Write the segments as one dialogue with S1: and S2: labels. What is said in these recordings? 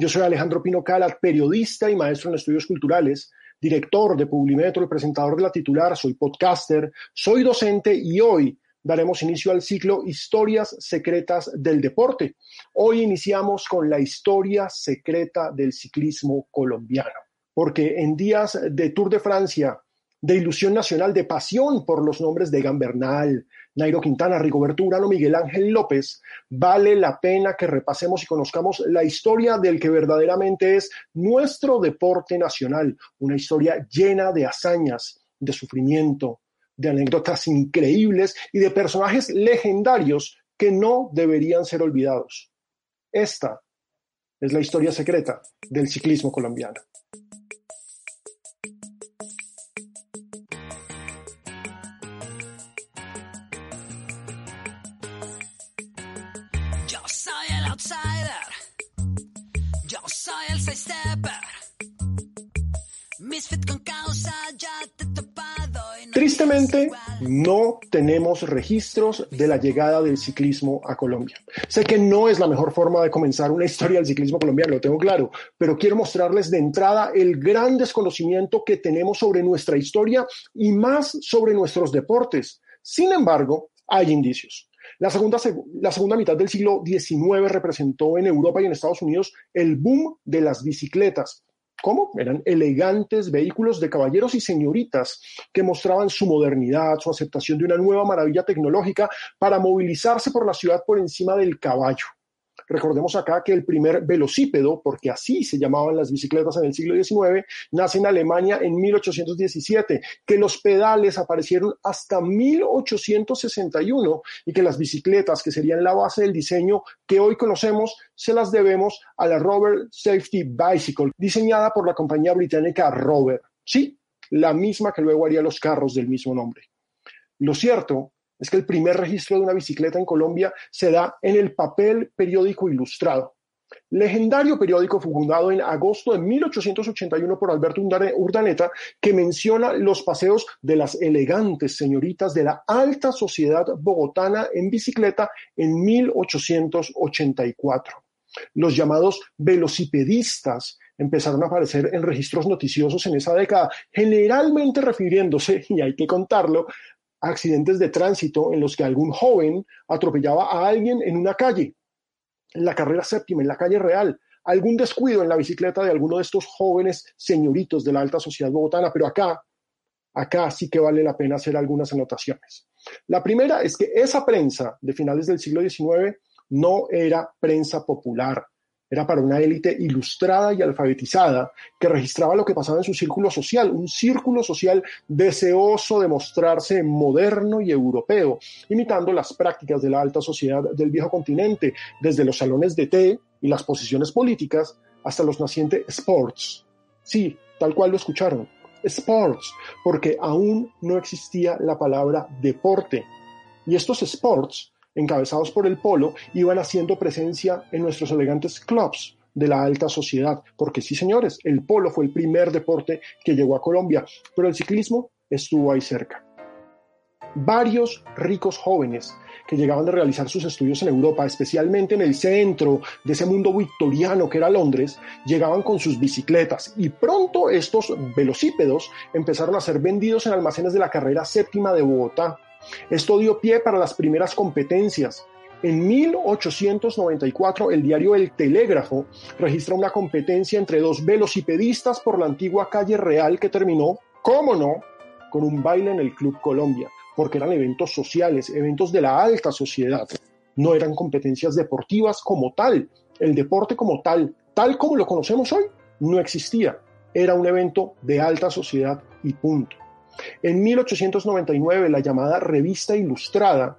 S1: Yo soy Alejandro Pino Calat, periodista y maestro en estudios culturales, director de Publimetro y presentador de la titular, soy podcaster, soy docente y hoy daremos inicio al ciclo Historias Secretas del Deporte. Hoy iniciamos con la historia secreta del ciclismo colombiano, porque en días de Tour de Francia, de ilusión nacional, de pasión por los nombres de Gambernal, Nairo Quintana, Rigoberto Urano, Miguel Ángel López, vale la pena que repasemos y conozcamos la historia del que verdaderamente es nuestro deporte nacional, una historia llena de hazañas, de sufrimiento, de anécdotas increíbles y de personajes legendarios que no deberían ser olvidados. Esta es la historia secreta del ciclismo colombiano. Tristemente, no tenemos registros de la llegada del ciclismo a Colombia. Sé que no es la mejor forma de comenzar una historia del ciclismo colombiano, lo tengo claro, pero quiero mostrarles de entrada el gran desconocimiento que tenemos sobre nuestra historia y más sobre nuestros deportes. Sin embargo, hay indicios. La segunda, la segunda mitad del siglo XIX representó en Europa y en Estados Unidos el boom de las bicicletas ¿Cómo? Eran elegantes vehículos de caballeros y señoritas que mostraban su modernidad, su aceptación de una nueva maravilla tecnológica para movilizarse por la ciudad por encima del caballo. Recordemos acá que el primer velocípedo, porque así se llamaban las bicicletas en el siglo XIX, nace en Alemania en 1817, que los pedales aparecieron hasta 1861 y que las bicicletas, que serían la base del diseño que hoy conocemos, se las debemos a la Rover Safety Bicycle, diseñada por la compañía británica Rover. Sí, la misma que luego haría los carros del mismo nombre. Lo cierto es que el primer registro de una bicicleta en Colombia se da en el papel periódico ilustrado. Legendario periódico fundado en agosto de 1881 por Alberto Urdaneta, que menciona los paseos de las elegantes señoritas de la alta sociedad bogotana en bicicleta en 1884. Los llamados velocipedistas empezaron a aparecer en registros noticiosos en esa década, generalmente refiriéndose, y hay que contarlo, accidentes de tránsito en los que algún joven atropellaba a alguien en una calle, en la carrera séptima, en la calle real, algún descuido en la bicicleta de alguno de estos jóvenes señoritos de la alta sociedad bogotana, pero acá, acá sí que vale la pena hacer algunas anotaciones. La primera es que esa prensa de finales del siglo XIX no era prensa popular, era para una élite ilustrada y alfabetizada que registraba lo que pasaba en su círculo social, un círculo social deseoso de mostrarse moderno y europeo, imitando las prácticas de la alta sociedad del viejo continente, desde los salones de té y las posiciones políticas hasta los nacientes sports. Sí, tal cual lo escucharon, sports, porque aún no existía la palabra deporte. Y estos sports encabezados por el polo, iban haciendo presencia en nuestros elegantes clubs de la alta sociedad, porque sí, señores, el polo fue el primer deporte que llegó a Colombia, pero el ciclismo estuvo ahí cerca. Varios ricos jóvenes que llegaban de realizar sus estudios en Europa, especialmente en el centro de ese mundo victoriano que era Londres, llegaban con sus bicicletas y pronto estos velocípedos empezaron a ser vendidos en almacenes de la carrera séptima de Bogotá esto dio pie para las primeras competencias. En 1894, el diario El Telégrafo registra una competencia entre dos velocipedistas por la antigua calle Real que terminó, cómo no, con un baile en el Club Colombia, porque eran eventos sociales, eventos de la alta sociedad. No eran competencias deportivas como tal. El deporte como tal, tal como lo conocemos hoy, no existía. Era un evento de alta sociedad y punto. En 1899, la llamada Revista Ilustrada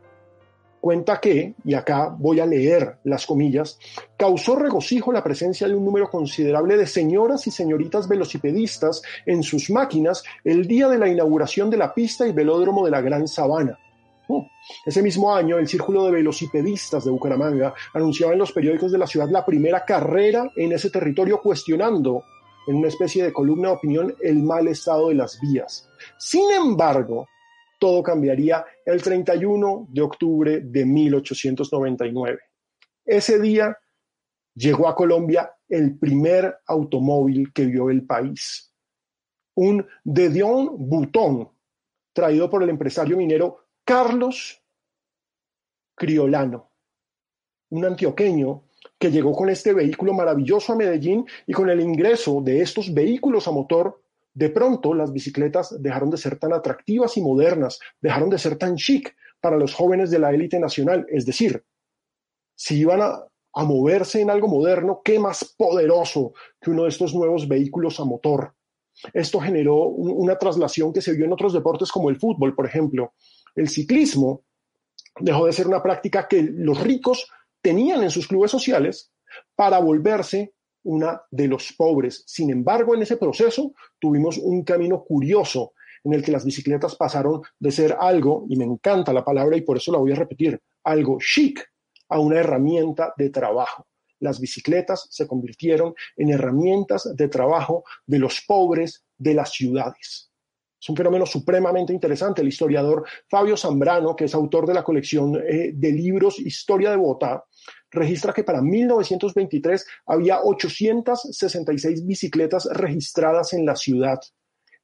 S1: cuenta que, y acá voy a leer las comillas, causó regocijo la presencia de un número considerable de señoras y señoritas velocipedistas en sus máquinas el día de la inauguración de la pista y velódromo de la Gran Sabana. Uh, ese mismo año, el Círculo de Velocipedistas de Bucaramanga anunciaba en los periódicos de la ciudad la primera carrera en ese territorio cuestionando en una especie de columna de opinión el mal estado de las vías. Sin embargo, todo cambiaría el 31 de octubre de 1899. Ese día llegó a Colombia el primer automóvil que vio el país, un De Dion Bouton, traído por el empresario minero Carlos Criolano, un antioqueño que llegó con este vehículo maravilloso a Medellín y con el ingreso de estos vehículos a motor de pronto las bicicletas dejaron de ser tan atractivas y modernas, dejaron de ser tan chic para los jóvenes de la élite nacional. Es decir, si iban a, moverse en algo moderno, ¿qué más poderoso que uno de estos nuevos vehículos a motor? Esto generó una traslación que se vio en otros deportes como el fútbol, por ejemplo. El ciclismo dejó de ser una práctica que los ricos tenían en sus clubes sociales para volverse una de los pobres. Sin embargo, en ese proceso tuvimos un camino curioso en el que las bicicletas pasaron de ser algo, y me encanta la palabra y por eso la voy a repetir, algo chic a una herramienta de trabajo. Las bicicletas se convirtieron en herramientas de trabajo de los pobres de las ciudades. Es un fenómeno supremamente interesante. El historiador Fabio Zambrano, que es autor de la colección eh, de libros Historia de Bogotá, registra que para 1923 había 866 bicicletas registradas en la ciudad.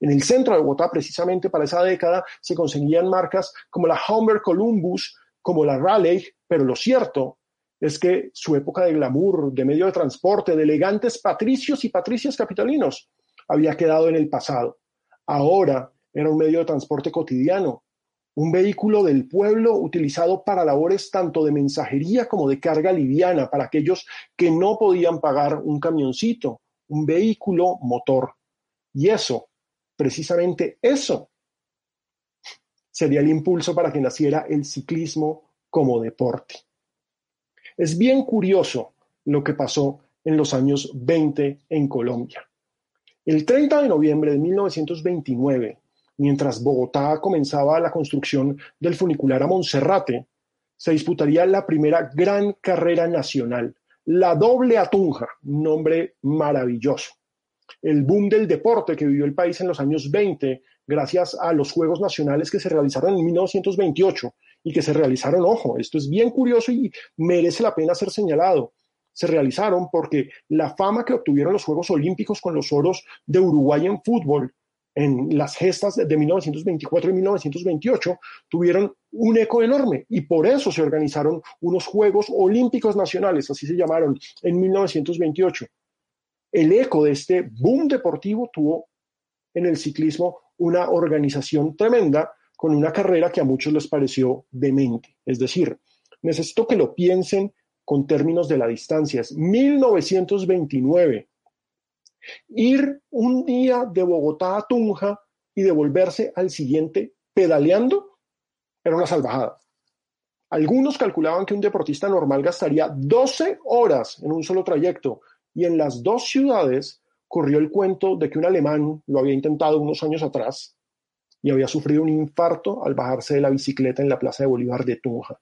S1: En el centro de Bogotá, precisamente para esa década, se conseguían marcas como la Humber Columbus, como la Raleigh, pero lo cierto es que su época de glamour, de medio de transporte, de elegantes patricios y patricias capitalinos, había quedado en el pasado. Ahora era un medio de transporte cotidiano, un vehículo del pueblo utilizado para labores tanto de mensajería como de carga liviana para aquellos que no podían pagar un camioncito, un vehículo motor. Y eso, precisamente eso, sería el impulso para que naciera el ciclismo como deporte. Es bien curioso lo que pasó en los años 20 en Colombia. El 30 de noviembre de 1929, mientras Bogotá comenzaba la construcción del funicular a Monserrate, se disputaría la primera gran carrera nacional, la doble Atunja, nombre maravilloso. El boom del deporte que vivió el país en los años 20, gracias a los Juegos Nacionales que se realizaron en 1928 y que se realizaron, ojo, esto es bien curioso y merece la pena ser señalado. Se realizaron porque la fama que obtuvieron los Juegos Olímpicos con los oros de Uruguay en fútbol en las gestas de 1924 y 1928 tuvieron un eco enorme y por eso se organizaron unos Juegos Olímpicos Nacionales, así se llamaron, en 1928. El eco de este boom deportivo tuvo en el ciclismo una organización tremenda con una carrera que a muchos les pareció demente. Es decir, necesito que lo piensen con términos de la distancia. Es 1929 Ir un día de Bogotá a Tunja y devolverse al siguiente pedaleando era una salvajada. Algunos calculaban que un deportista normal gastaría 12 horas en un solo trayecto y en las dos ciudades corrió el cuento de que un alemán lo había intentado unos años atrás y había sufrido un infarto al bajarse de la bicicleta en la Plaza de Bolívar de Tunja.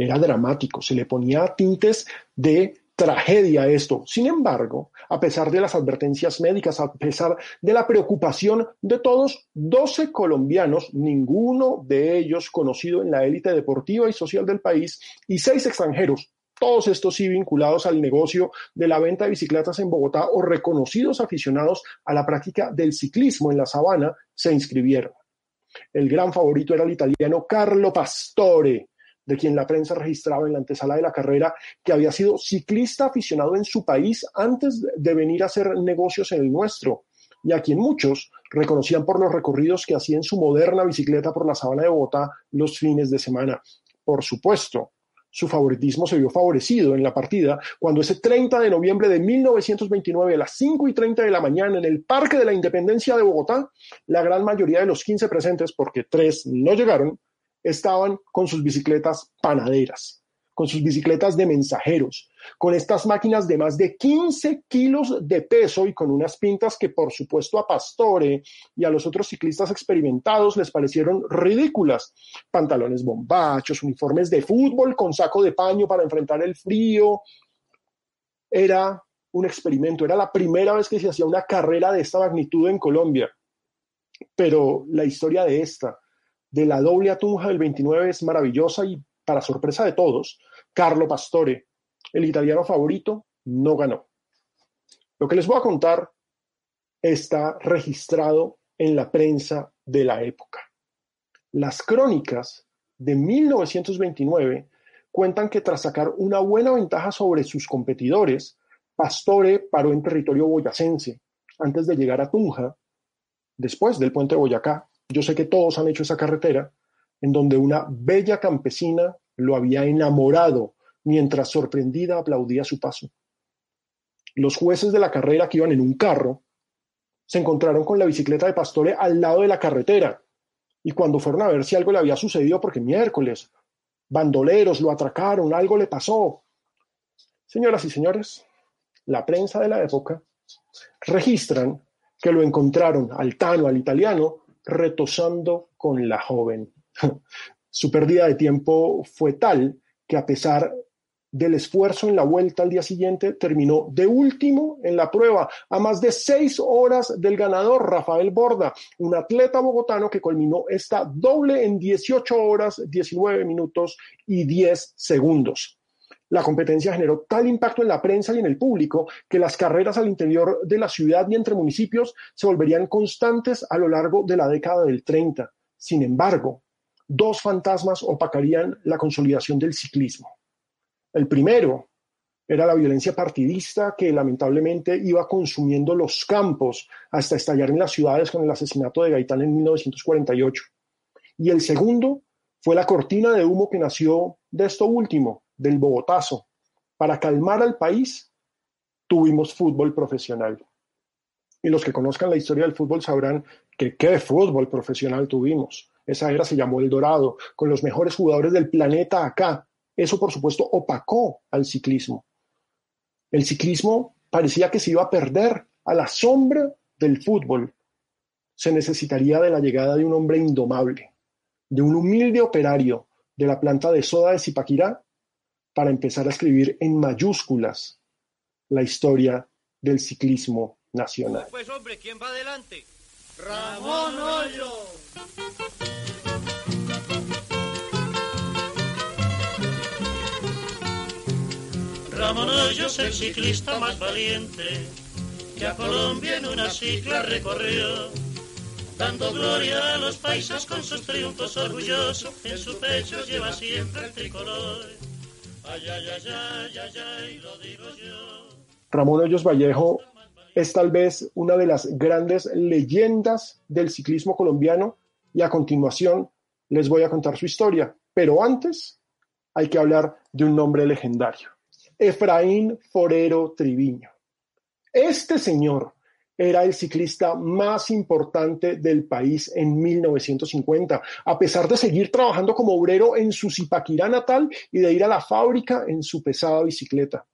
S1: Era dramático, se le ponía tintes de tragedia esto. Sin embargo, a pesar de las advertencias médicas, a pesar de la preocupación de todos, 12 colombianos, ninguno de ellos conocido en la élite deportiva y social del país, y seis extranjeros, todos estos sí vinculados al negocio de la venta de bicicletas en Bogotá o reconocidos aficionados a la práctica del ciclismo en la sabana, se inscribieron. El gran favorito era el italiano Carlo Pastore, de quien la prensa registraba en la antesala de la carrera que había sido ciclista aficionado en su país antes de venir a hacer negocios en el nuestro, y a quien muchos reconocían por los recorridos que hacía en su moderna bicicleta por la sabana de Bogotá los fines de semana. Por supuesto, su favoritismo se vio favorecido en la partida cuando ese 30 de noviembre de 1929 a las 5 y 30 de la mañana en el Parque de la Independencia de Bogotá, la gran mayoría de los 15 presentes, porque tres no llegaron, estaban con sus bicicletas panaderas, con sus bicicletas de mensajeros, con estas máquinas de más de 15 kilos de peso y con unas pintas que por supuesto a Pastore y a los otros ciclistas experimentados les parecieron ridículas. Pantalones bombachos, uniformes de fútbol con saco de paño para enfrentar el frío. Era un experimento, era la primera vez que se hacía una carrera de esta magnitud en Colombia. Pero la historia de esta, de la doble atunja del 29 es maravillosa y para sorpresa de todos, Carlo Pastore, el italiano favorito, no ganó. Lo que les voy a contar está registrado en la prensa de la época. Las crónicas de 1929 cuentan que tras sacar una buena ventaja sobre sus competidores, Pastore paró en territorio boyacense antes de llegar a Tunja, después del puente Boyacá. Yo sé que todos han hecho esa carretera, en donde una bella campesina lo había enamorado mientras sorprendida aplaudía su paso. Los jueces de la carrera que iban en un carro se encontraron con la bicicleta de Pastore al lado de la carretera y cuando fueron a ver si algo le había sucedido, porque miércoles, bandoleros lo atracaron, algo le pasó. Señoras y señores, la prensa de la época registran que lo encontraron al Tano, al italiano, retosando con la joven. Su pérdida de tiempo fue tal que a pesar del esfuerzo en la vuelta al día siguiente, terminó de último en la prueba, a más de seis horas del ganador, Rafael Borda, un atleta bogotano que culminó esta doble en 18 horas, 19 minutos y 10 segundos. La competencia generó tal impacto en la prensa y en el público que las carreras al interior de la ciudad y entre municipios se volverían constantes a lo largo de la década del 30. Sin embargo, dos fantasmas opacarían la consolidación del ciclismo. El primero era la violencia partidista que lamentablemente iba consumiendo los campos hasta estallar en las ciudades con el asesinato de Gaitán en 1948. Y el segundo fue la cortina de humo que nació de esto último, del Bogotazo. Para calmar al país, tuvimos fútbol profesional. Y los que conozcan la historia del fútbol sabrán que qué fútbol profesional tuvimos. Esa era se llamó El Dorado, con los mejores jugadores del planeta acá, eso, por supuesto, opacó al ciclismo. El ciclismo parecía que se iba a perder a la sombra del fútbol. Se necesitaría de la llegada de un hombre indomable, de un humilde operario de la planta de soda de Zipaquirá, para empezar a escribir en mayúsculas la historia del ciclismo nacional.
S2: Pues hombre, ¿quién va adelante? Ramón Hoyo. Ramón Hoyos, el ciclista más valiente, que a Colombia en una cicla recorrió, dando gloria a los paisas con sus triunfos orgullosos, en su pecho lleva siempre el tricolor. Ay, ay, ay, lo.
S1: Ramón Hoyos Vallejo es tal vez una de las grandes leyendas del ciclismo colombiano y a continuación les voy a contar su historia. Pero antes hay que hablar de un nombre legendario. Efraín Forero Triviño. Este señor era el ciclista más importante del país en 1950, a pesar de seguir trabajando como obrero en su Zipaquirá natal y de ir a la fábrica en su pesada bicicleta.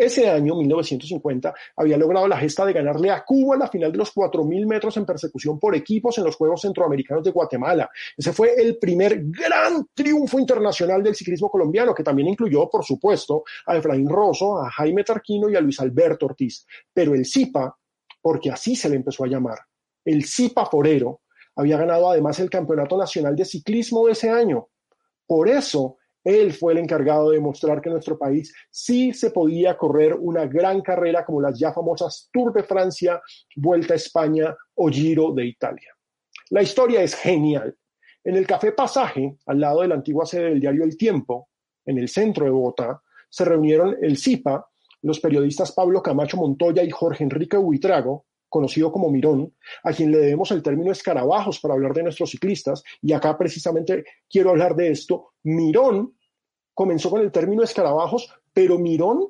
S1: Ese año, 1950, había logrado la gesta de ganarle a Cuba la final de los 4.000 metros en persecución por equipos en los Juegos Centroamericanos de Guatemala. Ese fue el primer gran triunfo internacional del ciclismo colombiano, que también incluyó, por supuesto, a Efraín Rosso, a Jaime Tarquino y a Luis Alberto Ortiz. Pero el CIPA, porque así se le empezó a llamar, el CIPA Forero, había ganado además el Campeonato Nacional de Ciclismo de ese año. Por eso, él fue el encargado de demostrar que en nuestro país sí se podía correr una gran carrera como las ya famosas Tour de Francia, Vuelta a España o Giro de Italia. La historia es genial. En el Café Pasaje, al lado de la antigua sede del diario El Tiempo, en el centro de Bogotá, se reunieron el CIPA, los periodistas Pablo Camacho Montoya y Jorge Enrique Huitrago, conocido como Mirón, a quien le debemos el término escarabajos para hablar de nuestros ciclistas, y acá precisamente quiero hablar de esto. Mirón comenzó con el término escarabajos, pero Mirón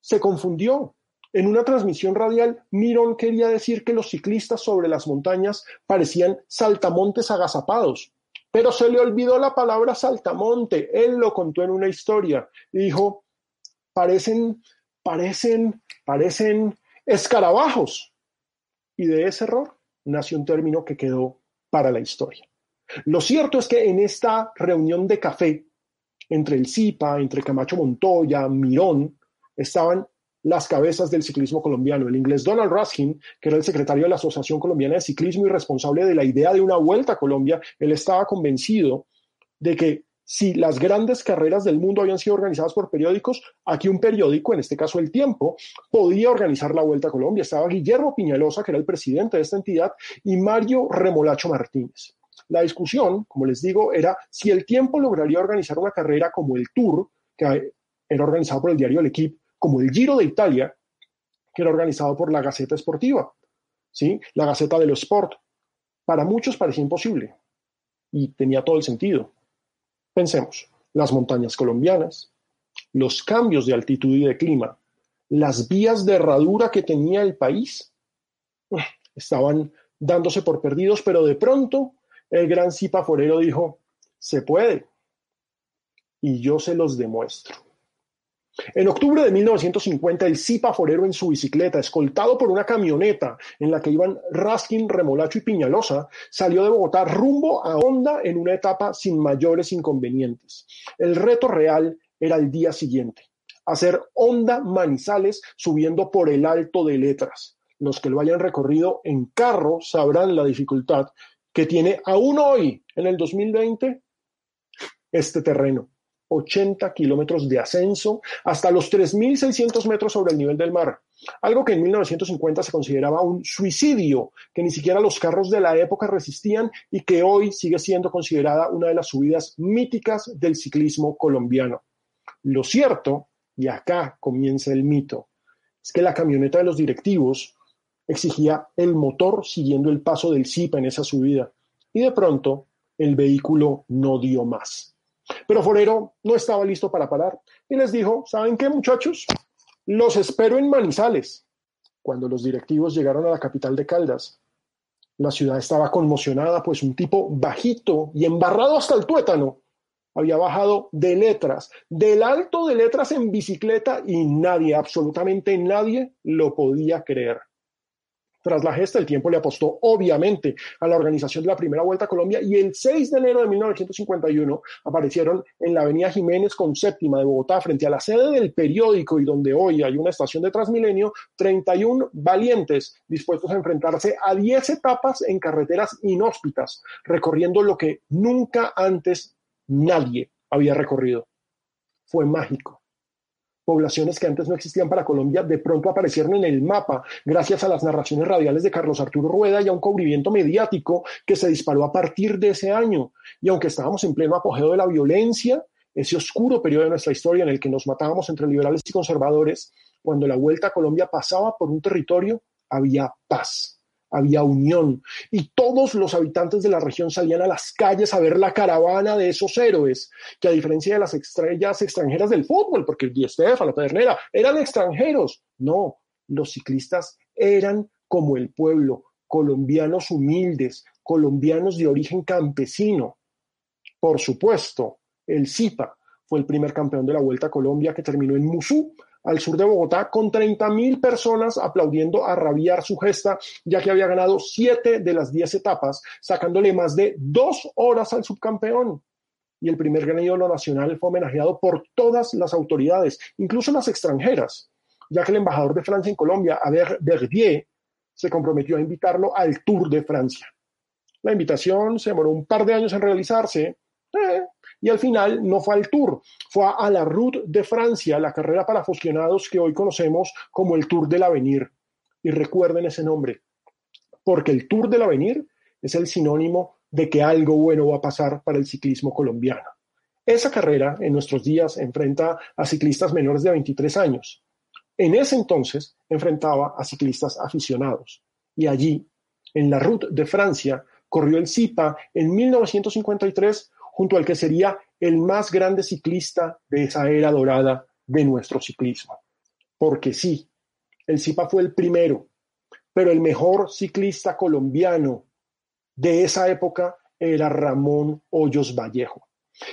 S1: se confundió. En una transmisión radial, Mirón quería decir que los ciclistas sobre las montañas parecían saltamontes agazapados, Pero se le olvidó la palabra saltamonte. Él lo contó en una historia y dijo, parecen, parecen, parecen escarabajos. Y de ese error nació un término que quedó para la historia. Lo cierto es que en esta reunión de café entre el CIPA, entre Camacho Montoya, Mirón, estaban las cabezas del ciclismo colombiano. El inglés Donald Ruskin, que era el secretario de la Asociación Colombiana de Ciclismo y responsable de la idea de una vuelta a Colombia, él estaba convencido de que si las grandes carreras del mundo habían sido organizadas por periódicos, aquí un periódico, en este caso El Tiempo, podía organizar la Vuelta a Colombia. Estaba Guillermo Piñalosa, que era el presidente de esta entidad, y Mario Remolacho Martínez. La discusión, como les digo, era si el tiempo lograría organizar una carrera como el Tour, que era organizado por el diario El Equipo, como el Giro de Italia, que era organizado por la Gaceta Esportiva, ¿sí? la Gaceta de los Sport. Para muchos parecía imposible y tenía todo el sentido. Pensemos, las montañas colombianas, los cambios de altitud y de clima, las vías de herradura que tenía el país, estaban dándose por perdidos, pero de pronto el gran Zipa Forero dijo, se puede. Y yo se los demuestro. En octubre de 1950, el Zipa Forero en su bicicleta, escoltado por una camioneta en la que iban Raskin, Remolacho y Piñalosa, salió de Bogotá rumbo a Honda en una etapa sin mayores inconvenientes. El reto real era el día siguiente, hacer Honda Manizales subiendo por el Alto de Letras. Los que lo hayan recorrido en carro sabrán la dificultad que tiene aún hoy, en el 2020, este terreno. 80 kilómetros de ascenso hasta los 3.600 metros sobre el nivel del mar. Algo que en 1950 se consideraba un suicidio, que ni siquiera los carros de la época resistían y que hoy sigue siendo considerada una de las subidas míticas del ciclismo colombiano. Lo cierto, y acá comienza el mito, es que la camioneta de los directivos exigía el motor siguiendo el paso del Zipa en esa subida. Y de pronto el vehículo no dio más. Pero Forero no estaba listo para parar y les dijo, ¿saben qué muchachos? Los espero en Manizales. Cuando los directivos llegaron a la capital de Caldas, la ciudad estaba conmocionada, pues un tipo bajito y embarrado hasta el tuétano había bajado de letras, del alto de letras en bicicleta y nadie, absolutamente nadie, lo podía creer. Tras la gesta, el tiempo le apostó obviamente a la organización de la primera Vuelta a Colombia y el 6 de enero de 1951 aparecieron en la avenida Jiménez con séptima de Bogotá frente a la sede del periódico y donde hoy hay una estación de Transmilenio, 31 valientes dispuestos a enfrentarse a 10 etapas en carreteras inhóspitas, recorriendo lo que nunca antes nadie había recorrido. Fue mágico poblaciones que antes no existían para Colombia de pronto aparecieron en el mapa gracias a las narraciones radiales de Carlos Arturo Rueda y a un cubrimiento mediático que se disparó a partir de ese año. Y aunque estábamos en pleno apogeo de la violencia, ese oscuro periodo de nuestra historia en el que nos matábamos entre liberales y conservadores, cuando la vuelta a Colombia pasaba por un territorio, había paz había unión y todos los habitantes de la región salían a las calles a ver la caravana de esos héroes, que a diferencia de las estrellas extranjeras del fútbol, porque Di la Pedernera, eran extranjeros. No, los ciclistas eran como el pueblo, colombianos humildes, colombianos de origen campesino. Por supuesto, el Zipa fue el primer campeón de la Vuelta a Colombia que terminó en Musú al sur de Bogotá con 30.000 personas aplaudiendo a rabiar su gesta, ya que había ganado siete de las diez etapas, sacándole más de dos horas al subcampeón. Y el primer gran ídolo nacional fue homenajeado por todas las autoridades, incluso las extranjeras, ya que el embajador de Francia en Colombia, Albert Verdier, se comprometió a invitarlo al Tour de Francia. La invitación se demoró un par de años en realizarse, eh, y al final no fue al Tour, fue a la Route de Francia, la carrera para aficionados que hoy conocemos como el Tour del Avenir. Y recuerden ese nombre, porque el Tour del Avenir es el sinónimo de que algo bueno va a pasar para el ciclismo colombiano. Esa carrera en nuestros días enfrenta a ciclistas menores de 23 años. En ese entonces enfrentaba a ciclistas aficionados. Y allí, en la Route de Francia, corrió el CIPA en 1953 junto al que sería el más grande ciclista de esa era dorada de nuestro ciclismo. Porque sí, el Zipa fue el primero, pero el mejor ciclista colombiano de esa época era Ramón Hoyos Vallejo.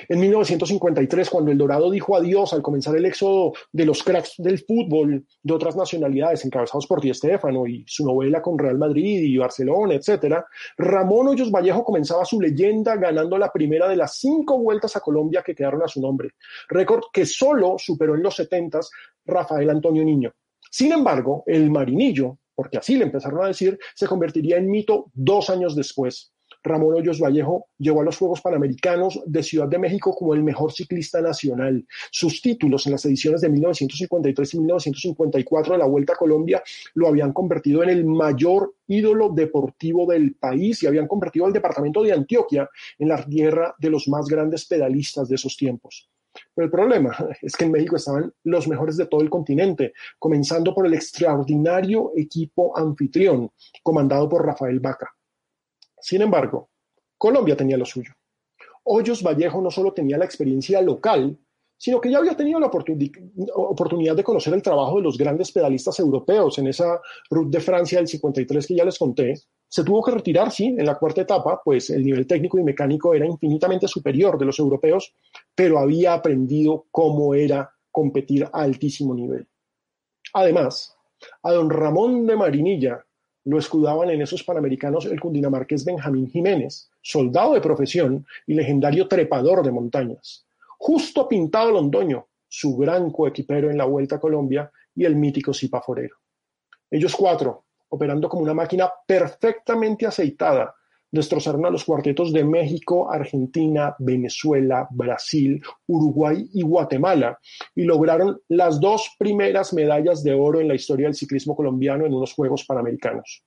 S1: En 1953, cuando El Dorado dijo adiós al comenzar el éxodo de los cracks del fútbol de otras nacionalidades encabezados por Di Stéfano y su novela con Real Madrid y Barcelona, etc., Ramón Hoyos Vallejo comenzaba su leyenda ganando la primera de las cinco vueltas a Colombia que quedaron a su nombre, récord que solo superó en los 70 Rafael Antonio Niño. Sin embargo, el Marinillo, porque así le empezaron a decir, se convertiría en mito dos años después. Ramón Hoyos Vallejo llegó a los Juegos Panamericanos de Ciudad de México como el mejor ciclista nacional. Sus títulos en las ediciones de 1953 y 1954 de la Vuelta a Colombia lo habían convertido en el mayor ídolo deportivo del país y habían convertido al departamento de Antioquia en la tierra de los más grandes pedalistas de esos tiempos. Pero el problema es que en México estaban los mejores de todo el continente, comenzando por el extraordinario equipo anfitrión, comandado por Rafael Vaca. Sin embargo, Colombia tenía lo suyo. Hoyos Vallejo no solo tenía la experiencia local, sino que ya había tenido la oportunidad de conocer el trabajo de los grandes pedalistas europeos en esa Route de Francia del 53 que ya les conté. Se tuvo que retirar, sí, en la cuarta etapa, pues el nivel técnico y mecánico era infinitamente superior de los europeos, pero había aprendido cómo era competir a altísimo nivel. Además, a don Ramón de Marinilla lo escudaban en esos panamericanos el cundinamarqués Benjamín Jiménez, soldado de profesión y legendario trepador de montañas. Justo Pintado Londoño, su gran coequipero en la Vuelta a Colombia, y el mítico Zipa Forero. Ellos cuatro, operando como una máquina perfectamente aceitada, destrozaron a los cuartetos de México, Argentina, Venezuela, Brasil, Uruguay y Guatemala y lograron las dos primeras medallas de oro en la historia del ciclismo colombiano en unos Juegos Panamericanos.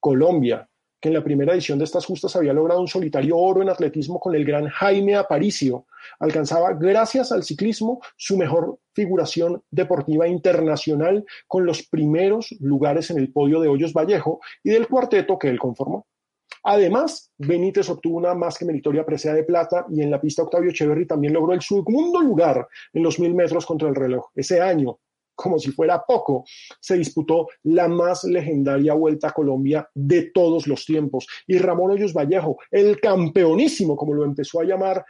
S1: Colombia, que en la primera edición de estas justas había logrado un solitario oro en atletismo con el gran Jaime Aparicio, alcanzaba, gracias al ciclismo, su mejor figuración deportiva internacional con los primeros lugares en el podio de Hoyos Vallejo y del cuarteto que él conformó. Además, Benítez obtuvo una más que meritoria presea de plata y en la pista Octavio Echeverry también logró el segundo lugar en los mil metros contra el reloj. Ese año, como si fuera poco, se disputó la más legendaria Vuelta a Colombia de todos los tiempos. Y Ramón Hoyos Vallejo, el campeonísimo, como lo empezó a llamar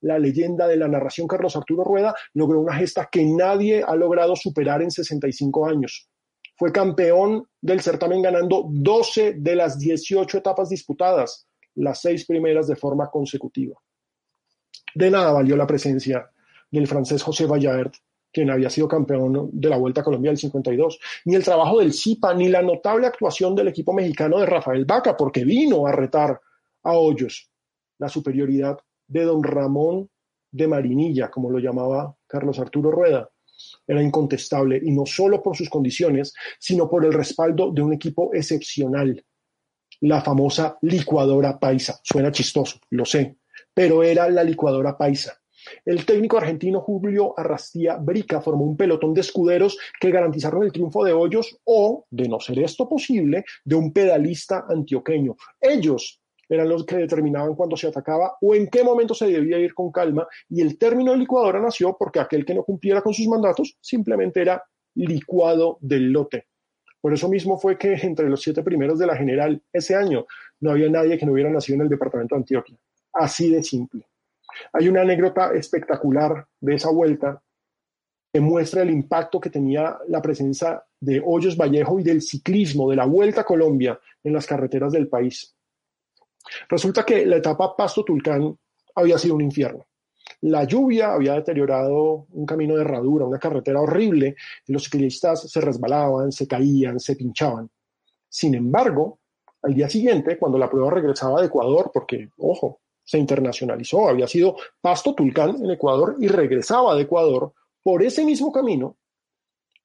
S1: la leyenda de la narración Carlos Arturo Rueda, logró una gesta que nadie ha logrado superar en 65 años. Fue campeón del certamen ganando 12 de las 18 etapas disputadas, las seis primeras de forma consecutiva. De nada valió la presencia del francés José Vallard, quien había sido campeón de la Vuelta a Colombia del 52, ni el trabajo del CIPA, ni la notable actuación del equipo mexicano de Rafael Vaca, porque vino a retar a Hoyos la superioridad de don Ramón de Marinilla, como lo llamaba Carlos Arturo Rueda era incontestable y no solo por sus condiciones, sino por el respaldo de un equipo excepcional. La famosa licuadora paisa. Suena chistoso, lo sé, pero era la licuadora paisa. El técnico argentino Julio Arrastía Brica formó un pelotón de escuderos que garantizaron el triunfo de Hoyos o, de no ser esto posible, de un pedalista antioqueño. Ellos eran los que determinaban cuándo se atacaba o en qué momento se debía ir con calma, y el término de licuadora nació porque aquel que no cumpliera con sus mandatos simplemente era licuado del lote. Por eso mismo fue que entre los siete primeros de la general ese año no había nadie que no hubiera nacido en el departamento de Antioquia. Así de simple. Hay una anécdota espectacular de esa vuelta que muestra el impacto que tenía la presencia de Hoyos Vallejo y del ciclismo de la Vuelta a Colombia en las carreteras del país. Resulta que la etapa Pasto-Tulcán había sido un infierno. La lluvia había deteriorado un camino de herradura, una carretera horrible, y los ciclistas se resbalaban, se caían, se pinchaban. Sin embargo, al día siguiente, cuando la prueba regresaba de Ecuador, porque, ojo, se internacionalizó, había sido Pasto Tulcán en Ecuador y regresaba de Ecuador por ese mismo camino,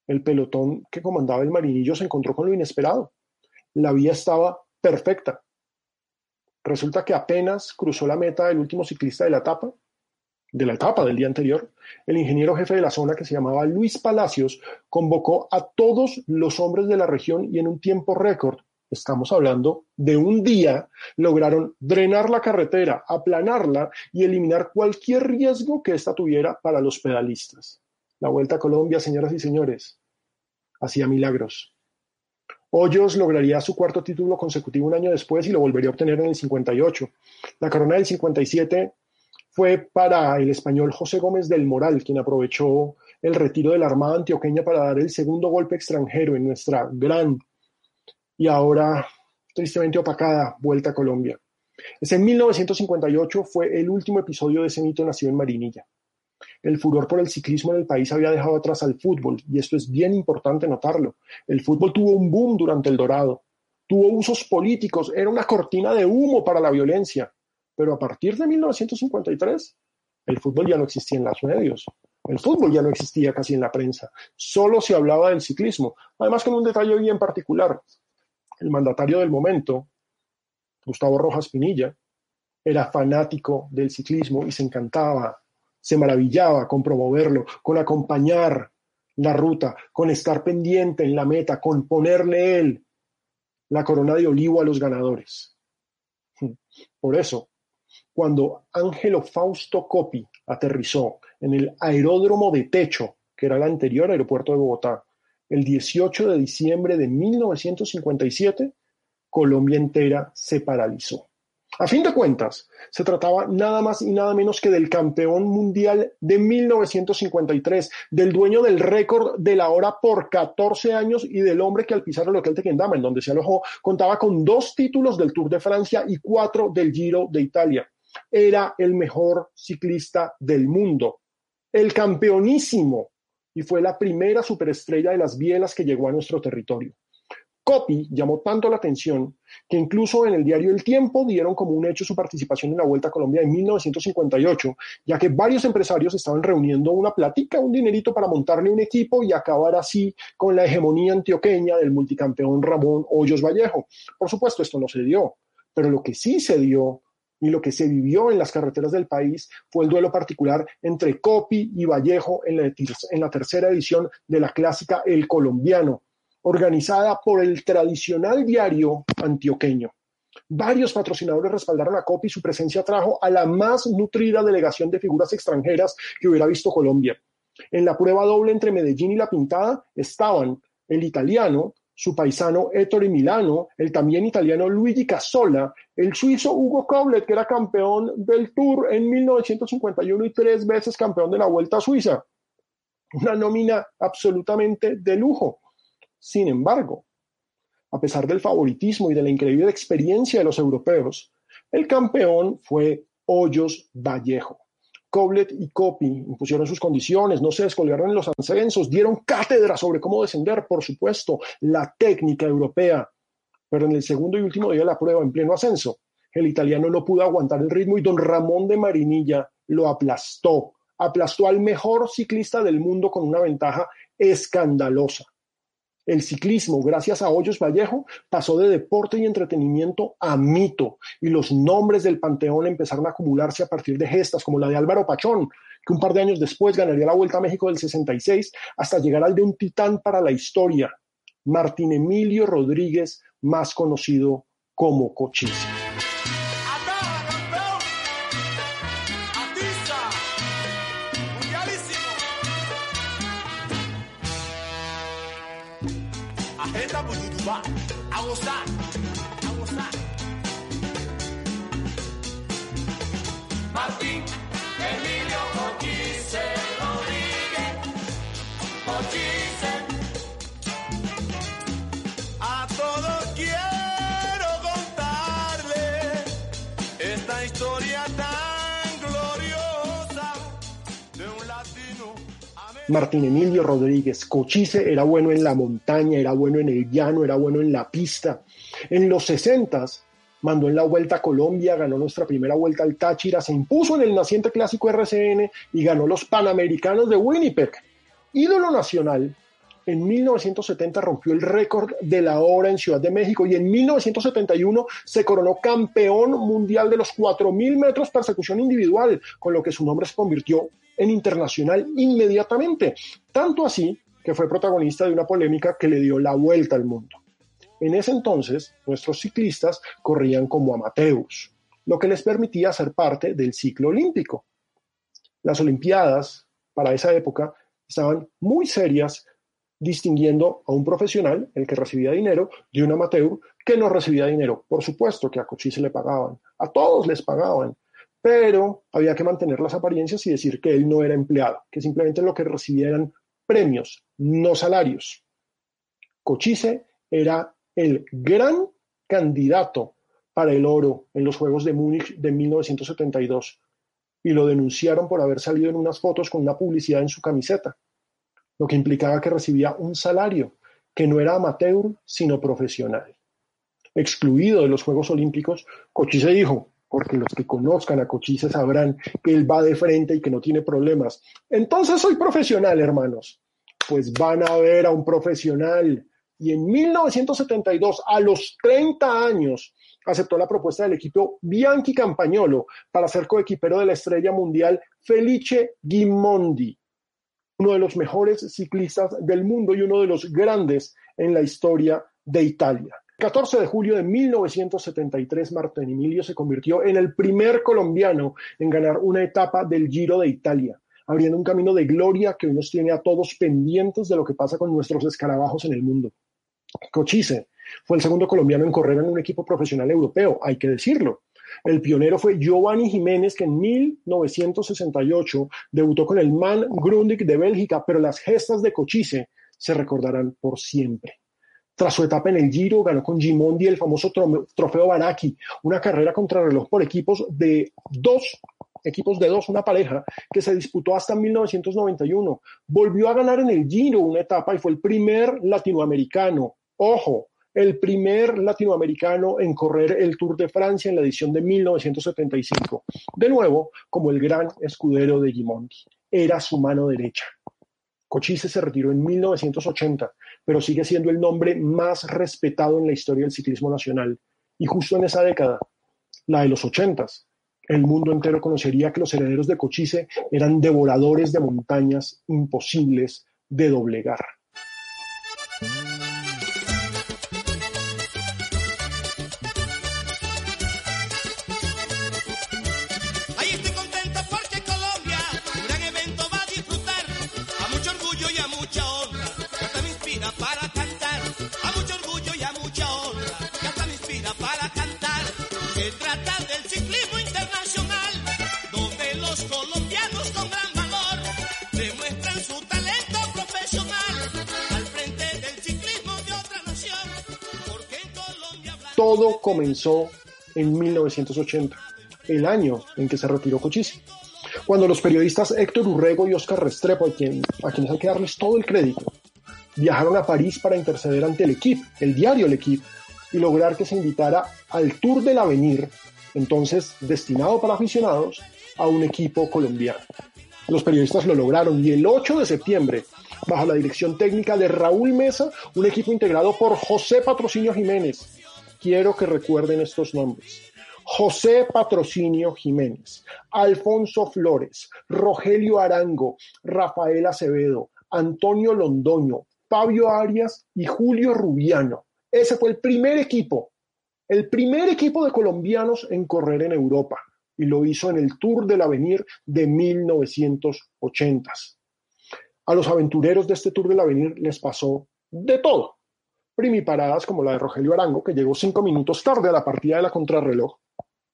S1: el pelotón que comandaba el marinillo se encontró con lo inesperado. La vía estaba perfecta, Resulta que apenas cruzó la meta el último ciclista de la etapa, de la etapa del día anterior, el ingeniero jefe de la zona que se llamaba Luis Palacios convocó a todos los hombres de la región y en un tiempo récord, estamos hablando de un día, lograron drenar la carretera, aplanarla y eliminar cualquier riesgo que ésta tuviera para los pedalistas. La Vuelta a Colombia, señoras y señores, hacía milagros. Hoyos lograría su cuarto título consecutivo un año después y lo volvería a obtener en el 58. La corona del 57 fue para el español José Gómez del Moral, quien aprovechó el retiro de la Armada antioqueña para dar el segundo golpe extranjero en nuestra gran y ahora tristemente opacada vuelta a Colombia. Ese en 1958 fue el último episodio de ese mito nacido en Marinilla. El furor por el ciclismo en el país había dejado atrás al fútbol, y esto es bien importante notarlo. El fútbol tuvo un boom durante el Dorado, tuvo usos políticos, era una cortina de humo para la violencia. Pero a partir de 1953, el fútbol ya no existía en los medios. El fútbol ya no existía casi en la prensa. Solo se hablaba del ciclismo. Además, con un detalle bien particular. El mandatario del momento, Gustavo Rojas Pinilla, era fanático del ciclismo y se encantaba se maravillaba con promoverlo, con acompañar la ruta, con estar pendiente en la meta, con ponerle él la corona de olivo a los ganadores. Por eso, cuando Ángelo Fausto Copi aterrizó en el aeródromo de Techo, que era el anterior aeropuerto de Bogotá, el 18 de diciembre de 1957, Colombia entera se paralizó. A fin de cuentas, se trataba nada más y nada menos que del campeón mundial de 1953, del dueño del récord de la hora por 14 años y del hombre que al pisar el hotel Tequendama, en donde se alojó, contaba con dos títulos del Tour de Francia y cuatro del Giro de Italia. Era el mejor ciclista del mundo, el campeonísimo, y fue la primera superestrella de las bielas que llegó a nuestro territorio. Copy llamó tanto la atención que incluso en el diario El Tiempo dieron como un hecho su participación en la Vuelta a Colombia en 1958, ya que varios empresarios estaban reuniendo una platica, un dinerito para montarle un equipo y acabar así con la hegemonía antioqueña del multicampeón Ramón Hoyos Vallejo. Por supuesto, esto no se dio, pero lo que sí se dio y lo que se vivió en las carreteras del país fue el duelo particular entre Copy y Vallejo en la tercera edición de la clásica El Colombiano, organizada por el tradicional diario antioqueño. Varios patrocinadores respaldaron a COPI y su presencia trajo a la más nutrida delegación de figuras extranjeras que hubiera visto Colombia. En la prueba doble entre Medellín y La Pintada estaban el italiano, su paisano Ettore Milano, el también italiano Luigi Casola, el suizo Hugo Koblet, que era campeón del Tour en 1951 y tres veces campeón de la Vuelta a Suiza. Una nómina absolutamente de lujo. Sin embargo, a pesar del favoritismo y de la increíble experiencia de los europeos, el campeón fue Hoyos Vallejo. Coblet y Copy impusieron sus condiciones, no se descolgaron en los ascensos, dieron cátedra sobre cómo descender, por supuesto, la técnica europea. Pero en el segundo y último día de la prueba, en pleno ascenso, el italiano no pudo aguantar el ritmo y don Ramón de Marinilla lo aplastó. Aplastó al mejor ciclista del mundo con una ventaja escandalosa. El ciclismo, gracias a Hoyos Vallejo, pasó de deporte y entretenimiento a mito, y los nombres del panteón empezaron a acumularse a partir de gestas como la de Álvaro Pachón, que un par de años después ganaría la Vuelta a México del 66, hasta llegar al de un titán para la historia, Martín Emilio Rodríguez, más conocido como Cochise. Martín Emilio Rodríguez. Cochise era bueno en la montaña, era bueno en el llano, era bueno en la pista. En los 60 mandó en la Vuelta a Colombia, ganó nuestra primera Vuelta al Táchira, se impuso en el naciente clásico RCN y ganó los Panamericanos de Winnipeg. Ídolo nacional, en 1970 rompió el récord de la hora en Ciudad de México y en 1971 se coronó campeón mundial de los 4.000 metros persecución individual, con lo que su nombre se convirtió en internacional inmediatamente, tanto así que fue protagonista de una polémica que le dio la vuelta al mundo. En ese entonces, nuestros ciclistas corrían como amateurs, lo que les permitía ser parte del ciclo olímpico. Las Olimpiadas, para esa época, estaban muy serias distinguiendo a un profesional, el que recibía dinero, de un amateur que no recibía dinero. Por supuesto que a Cochise le pagaban, a todos les pagaban, pero había que mantener las apariencias y decir que él no era empleado, que simplemente lo que recibía eran premios, no salarios. Cochise era el gran candidato para el oro en los Juegos de Múnich de 1972 y lo denunciaron por haber salido en unas fotos con una publicidad en su camiseta, lo que implicaba que recibía un salario que no era amateur, sino profesional. Excluido de los Juegos Olímpicos, Cochise dijo, porque los que conozcan a Cochise sabrán que él va de frente y que no tiene problemas. Entonces soy profesional, hermanos. Pues van a ver a un profesional. Y en 1972, a los 30 años, aceptó la propuesta del equipo Bianchi Campagnolo para ser coequipero de la estrella mundial Felice Gimondi, uno de los mejores ciclistas del mundo y uno de los grandes en la historia de Italia. El 14 de julio de 1973, Martín Emilio se convirtió en el primer colombiano en ganar una etapa del Giro de Italia, abriendo un camino de gloria que hoy nos tiene a todos pendientes de lo que pasa con nuestros escarabajos en el mundo. Cochise fue el segundo colombiano en correr en un equipo profesional europeo, hay que decirlo. El pionero fue Giovanni Jiménez, que en 1968 debutó con el Man Grundig de Bélgica, pero las gestas de Cochise se recordarán por siempre. Tras su etapa en el Giro, ganó con Gimondi el famoso Trofeo Baraki, una carrera contrarreloj por equipos de dos equipos de dos, una pareja, que se disputó hasta 1991. Volvió a ganar en el Giro una etapa y fue el primer latinoamericano, ojo, el primer latinoamericano en correr el Tour de Francia en la edición de 1975. De nuevo, como el gran escudero de Gimondi. Era su mano derecha. Cochise se retiró en 1980, pero sigue siendo el nombre más respetado en la historia del ciclismo nacional. Y justo en esa década, la de los ochentas, el mundo entero conocería que los herederos de Cochise eran devoradores de montañas imposibles de doblegar. Todo comenzó en 1980, el año en que se retiró Cochise. Cuando los periodistas Héctor Urrego y Oscar Restrepo, a, a quienes hay que darles todo el crédito, viajaron a París para interceder ante el equipo, el diario El Equipe, y lograr que se invitara al Tour del Avenir, entonces destinado para aficionados, a un equipo colombiano. Los periodistas lo lograron y el 8 de septiembre, bajo la dirección técnica de Raúl Mesa, un equipo integrado por José Patrocinio Jiménez, quiero que recuerden estos nombres. José Patrocinio Jiménez, Alfonso Flores, Rogelio Arango, Rafael Acevedo, Antonio Londoño, Fabio Arias y Julio Rubiano. Ese fue el primer equipo, el primer equipo de colombianos en correr en Europa y lo hizo en el Tour del Avenir de 1980. A los aventureros de este Tour del Avenir les pasó de todo primiparadas como la de Rogelio Arango, que llegó cinco minutos tarde a la partida de la contrarreloj,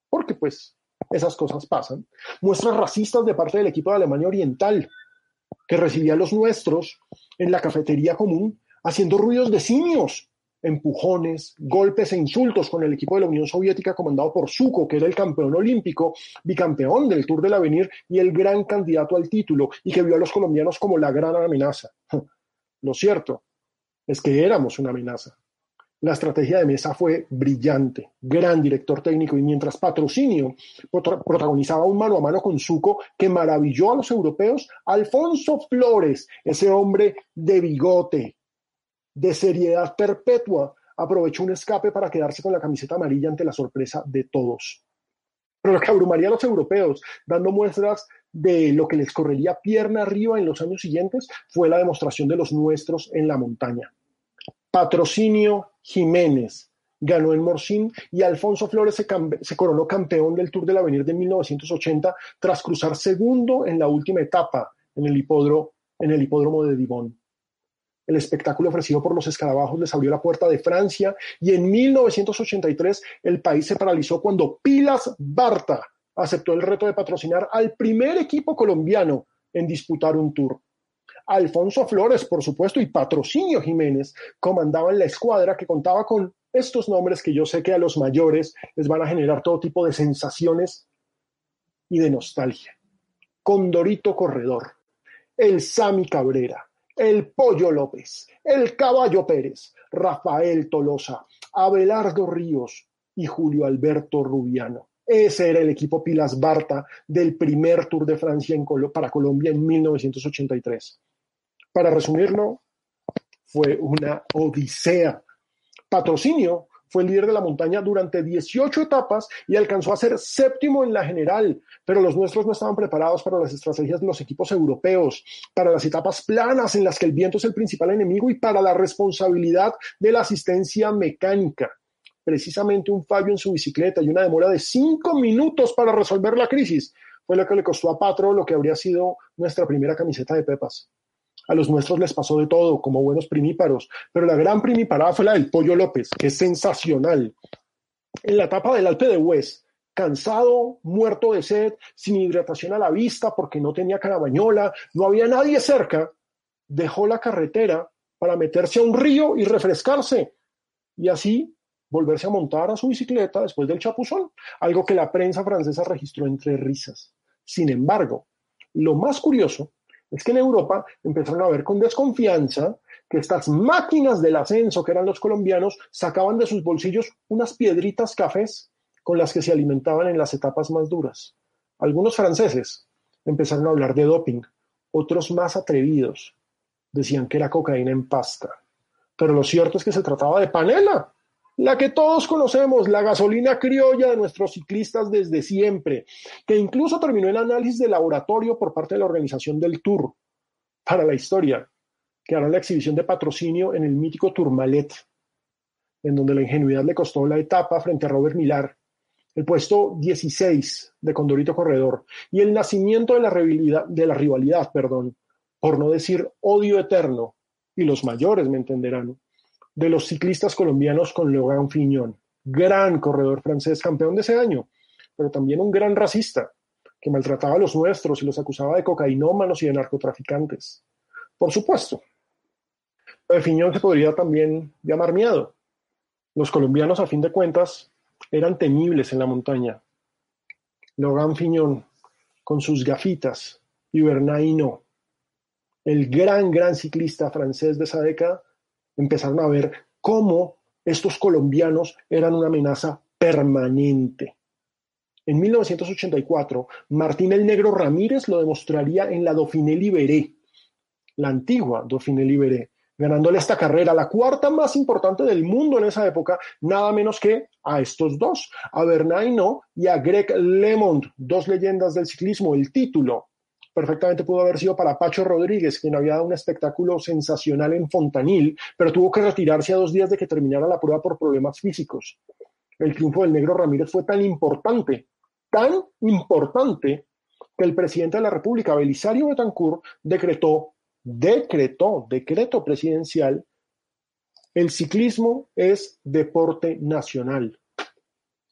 S1: porque pues esas cosas pasan, muestras racistas de parte del equipo de Alemania Oriental, que recibía a los nuestros en la cafetería común haciendo ruidos de simios, empujones, golpes e insultos con el equipo de la Unión Soviética comandado por Suko, que era el campeón olímpico, bicampeón del Tour del Avenir y el gran candidato al título, y que vio a los colombianos como la gran amenaza. Lo cierto es que éramos una amenaza. La estrategia de Mesa fue brillante, gran director técnico y mientras Patrocinio protagonizaba un mano a mano con Suco que maravilló a los europeos, Alfonso Flores, ese hombre de bigote, de seriedad perpetua, aprovechó un escape para quedarse con la camiseta amarilla ante la sorpresa de todos. Pero lo que abrumaría a los europeos, dando muestras de lo que les correría pierna arriba en los años siguientes, fue la demostración de los nuestros en la montaña. Patrocinio Jiménez ganó en Morcín y Alfonso Flores se, coronó campeón del Tour del Avenir de 1980 tras cruzar segundo en la última etapa en el hipódromo, en el hipódromo de Divón. El espectáculo ofrecido por los escarabajos les abrió la puerta de Francia y en 1983 el país se paralizó cuando Pilas Barta aceptó el reto de patrocinar al primer equipo colombiano en disputar un tour. Alfonso Flores, por supuesto, y Patrocinio Jiménez comandaban la escuadra que contaba con estos nombres que yo sé que a los mayores les van a generar todo tipo de sensaciones y de nostalgia. Condorito Corredor, el Sami Cabrera, el Pollo López, el Caballo Pérez, Rafael Tolosa, Abelardo Ríos y Julio Alberto Rubiano. Ese era el equipo Pilas Barta del primer Tour de Francia para Colombia en 1983. Para resumirlo, fue una odisea. Patrocinio fue el líder de la montaña durante 18 etapas y alcanzó a ser séptimo en la general, pero los nuestros no estaban preparados para las estrategias de los equipos europeos, para las etapas planas en las que el viento es el principal enemigo y para la responsabilidad de la asistencia mecánica. Precisamente un fallo en su bicicleta y una demora de cinco minutos para resolver la crisis fue lo que le costó a Patro lo que habría sido nuestra primera camiseta de Pepas. A los nuestros les pasó de todo, como buenos primíparos, pero la gran primiparada fue la del Pollo López, que es sensacional. En la etapa del Alpe de Hues, cansado, muerto de sed, sin hidratación a la vista porque no tenía carabañola, no había nadie cerca, dejó la carretera para meterse a un río y refrescarse y así volverse a montar a su bicicleta después del chapuzón, algo que la prensa francesa registró entre risas. Sin embargo, lo más curioso es que en Europa empezaron a ver con desconfianza que estas máquinas del ascenso, que eran los colombianos, sacaban de sus bolsillos unas piedritas cafés con las que se alimentaban en las etapas más duras. Algunos franceses empezaron a hablar de doping, otros más atrevidos decían que era cocaína en pasta. Pero lo cierto es que se trataba de panela, la que todos conocemos, la gasolina criolla de nuestros ciclistas desde siempre, que incluso terminó el análisis de laboratorio por parte de la organización del Tour. Para la historia, que hará la exhibición de patrocinio en el mítico Tourmalet, en donde la ingenuidad le costó la etapa frente a Robert Millar, el puesto 16 de Condorito Corredor y el nacimiento de la rivalidad, de la rivalidad perdón, por no decir odio eterno, y los mayores me entenderán, de los ciclistas colombianos con Logan Fiñón, gran corredor francés, campeón de ese año, pero también un gran racista, que maltrataba a los nuestros y los acusaba de cocainómanos y de narcotraficantes. Por supuesto, lo de Fiñón se podría también llamar miedo. Los colombianos, a fin de cuentas, eran temibles en la montaña. Logan Fiñón, con sus gafitas, y Bernaino, el gran, gran ciclista francés de esa década, empezaron a ver cómo estos colombianos eran una amenaza permanente. En 1984, Martín el Negro Ramírez lo demostraría en la Dauphiné Libéré, la antigua Dauphiné Libéré, ganándole esta carrera, la cuarta más importante del mundo en esa época, nada menos que a estos dos, a Bernard y a Greg LeMond, dos leyendas del ciclismo, el título perfectamente pudo haber sido para Pacho Rodríguez, quien había dado un espectáculo sensacional en Fontanil, pero tuvo que retirarse a dos días de que terminara la prueba por problemas físicos. El triunfo del negro Ramírez fue tan importante, tan importante, que el presidente de la República, Belisario Betancourt, decretó, decretó, decreto presidencial, el ciclismo es deporte nacional.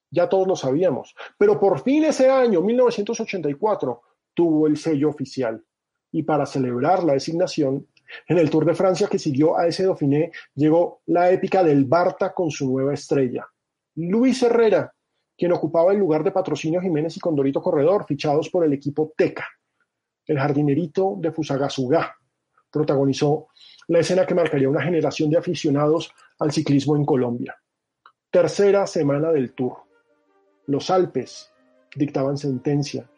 S1: Ya todos lo sabíamos, pero por fin ese año, 1984, tuvo el sello oficial. Y para celebrar la designación, en el Tour de Francia que siguió a ese Dauphiné, llegó la épica del Barta con su nueva estrella. Luis Herrera, quien ocupaba el lugar de Patrocinio Jiménez y Condorito Corredor, fichados por el equipo Teca. El jardinerito de Fusagasugá protagonizó la escena que marcaría una generación de aficionados al ciclismo en Colombia. Tercera semana del Tour. Los Alpes dictaban sentencia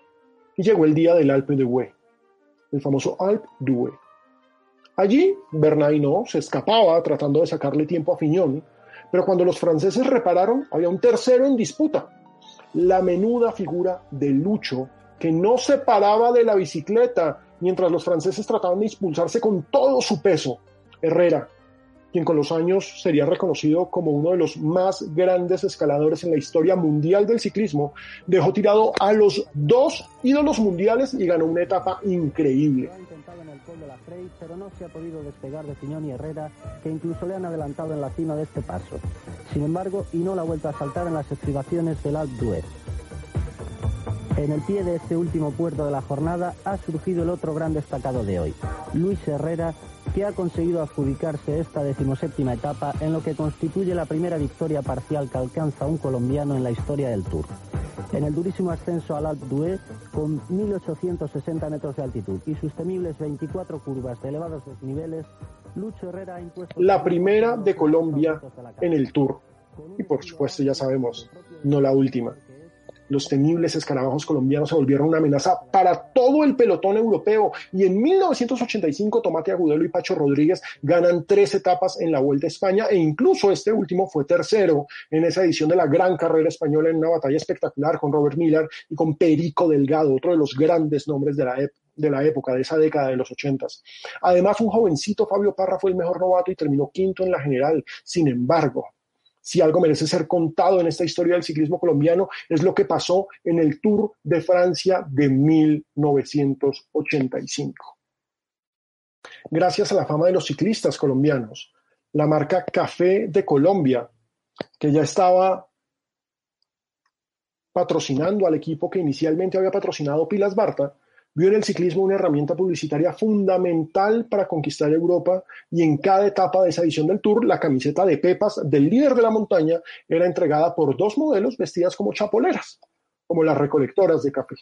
S1: y llegó el día del Alpe de Hue, el famoso Alpe d'Hue. Allí, Bernaino se escapaba tratando de sacarle tiempo a Fiñón, pero cuando los franceses repararon, había un tercero en disputa, la menuda figura de Lucho, que no se paraba de la bicicleta mientras los franceses trataban de impulsarse con todo su peso. Herrera, quien con los años sería reconocido como uno de los más grandes escaladores en la historia mundial del ciclismo, dejó tirado a los dos ídolos mundiales y ganó una etapa increíble.
S3: pero no se ha podido despegar de Piñón y Herrera, que incluso le han adelantado en la cima de este paso. Sin embargo, y no la ha vuelto a saltar en las estribaciones del Alpe d'Huez. En el pie de este último puerto de la jornada ha surgido el otro gran destacado de hoy, Luis Herrera, que ha conseguido adjudicarse esta decimoséptima etapa en lo que constituye la primera victoria parcial que alcanza un colombiano en la historia del Tour. En el durísimo ascenso al Alpe d'Huez, con 1.860 metros de altitud y sus temibles 24 curvas de elevados desniveles, Lucho Herrera ha impuesto...
S1: La primera de Colombia en el Tour. Y por supuesto, ya sabemos, no la última los temibles escarabajos colombianos se volvieron una amenaza para todo el pelotón europeo y en 1985 Tomate Agudelo y Pacho Rodríguez ganan tres etapas en la Vuelta a España e incluso este último fue tercero en esa edición de la gran carrera española en una batalla espectacular con Robert Miller y con Perico Delgado, otro de los grandes nombres de la, de la época, de esa década de los ochentas. Además, un jovencito Fabio Parra fue el mejor novato y terminó quinto en la general. Sin embargo, si algo merece ser contado en esta historia del ciclismo colombiano, es lo que pasó en el Tour de Francia de 1985. Gracias a la fama de los ciclistas colombianos, la marca Café de Colombia, que ya estaba patrocinando al equipo que inicialmente había patrocinado Pilas Barta, vio en el ciclismo una herramienta publicitaria fundamental para conquistar Europa y en cada etapa de esa edición del Tour, la camiseta de Pepas del líder de la montaña era entregada por dos modelos vestidas como chapoleras, como las recolectoras de café.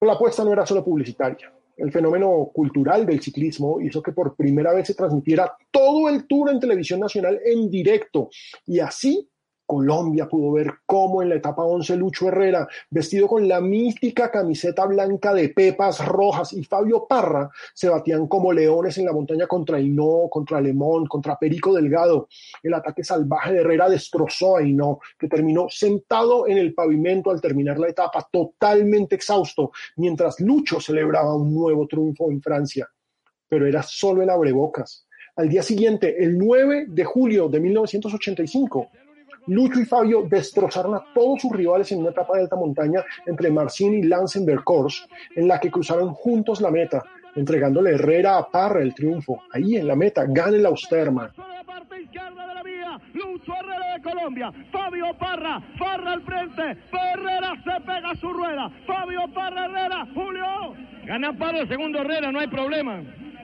S1: La apuesta no era solo publicitaria. El fenómeno cultural del ciclismo hizo que por primera vez se transmitiera todo el Tour en televisión nacional en directo y así Colombia pudo ver cómo en la etapa 11 Lucho Herrera, vestido con la mística camiseta blanca de Pepas Rojas y Fabio Parra, se batían como leones en la montaña contra Hino, contra Lemón, contra Perico Delgado. El ataque salvaje de Herrera destrozó a Hino, que terminó sentado en el pavimento al terminar la etapa, totalmente exhausto, mientras Lucho celebraba un nuevo triunfo en Francia. Pero era solo el abrebocas. Al día siguiente, el 9 de julio de 1985, Lucho y Fabio destrozaron a todos sus rivales en una etapa de alta montaña entre Marcin y Lansenberg Kors, en la que cruzaron juntos la meta, entregándole Herrera a Parra el triunfo. Ahí en la meta, gane la Austerman.
S4: Lucho Herrera de Colombia, Fabio Parra, Parra al frente, Herrera se pega su rueda, Fabio Parra Herrera, Julio.
S5: Gana Parra, segundo Herrera, no hay problema.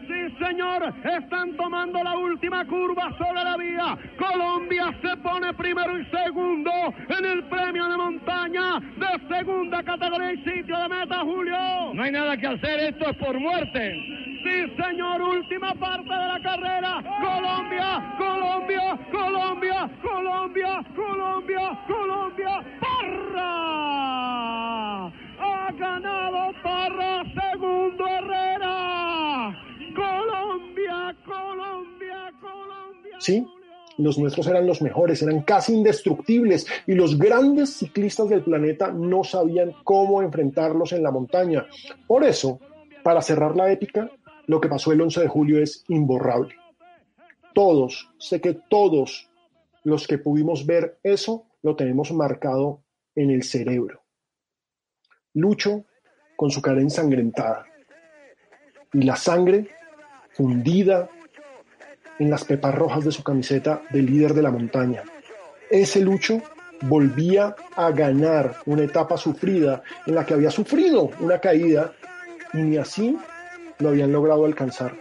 S4: Sí, señor, están tomando la última curva sobre la vía. Colombia se pone primero y segundo en el premio de montaña de segunda categoría y sitio de meta, Julio.
S5: No hay nada que hacer, esto es por muerte.
S4: Sí, señor, última parte de la carrera. Colombia, Colombia, Colombia, Colombia, Colombia, Colombia, Parra. Ha ganado Parra, segundo Herrera. Colombia, Colombia, Colombia.
S1: Sí, los nuestros eran los mejores, eran casi indestructibles y los grandes ciclistas del planeta no sabían cómo enfrentarlos en la montaña. Por eso, para cerrar la épica, lo que pasó el 11 de julio es imborrable. Todos, sé que todos los que pudimos ver eso, lo tenemos marcado en el cerebro. Lucho con su cara ensangrentada y la sangre fundida en las pepas rojas de su camiseta de líder de la montaña. Ese Lucho volvía a ganar una etapa sufrida en la que había sufrido una caída y ni así lo habían logrado alcanzar.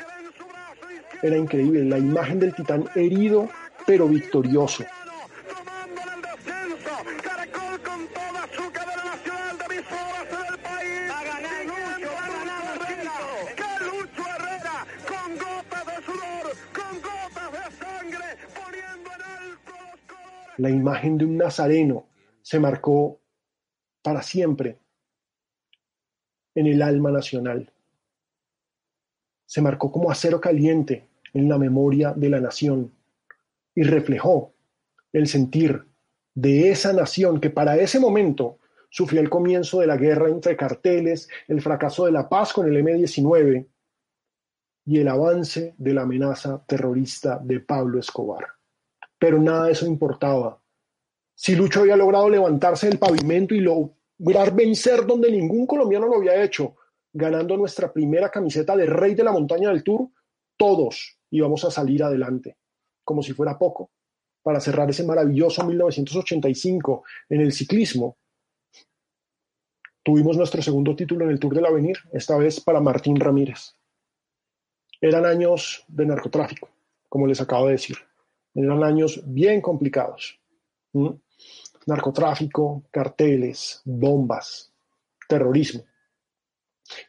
S1: Era increíble la imagen del titán herido pero victorioso, la imagen de un nazareno se marcó para siempre en el alma nacional. Se marcó como acero caliente en la memoria de la nación y reflejó el sentir de esa nación que para ese momento sufrió el comienzo de la guerra entre carteles, el fracaso de la paz con el M-19 y el avance de la amenaza terrorista de Pablo Escobar. Pero nada de eso importaba. Si Lucho había logrado levantarse del pavimento y lograr vencer donde ningún colombiano lo había hecho, ganando nuestra primera camiseta de Rey de la Montaña del Tour, todos íbamos a salir adelante, como si fuera poco, para cerrar ese maravilloso 1985 en el ciclismo. Tuvimos nuestro segundo título en el Tour del Avenir, esta vez para Martín Ramírez. Eran años de narcotráfico, como les acabo de decir. Eran años bien complicados. Narcotráfico, carteles, bombas, terrorismo.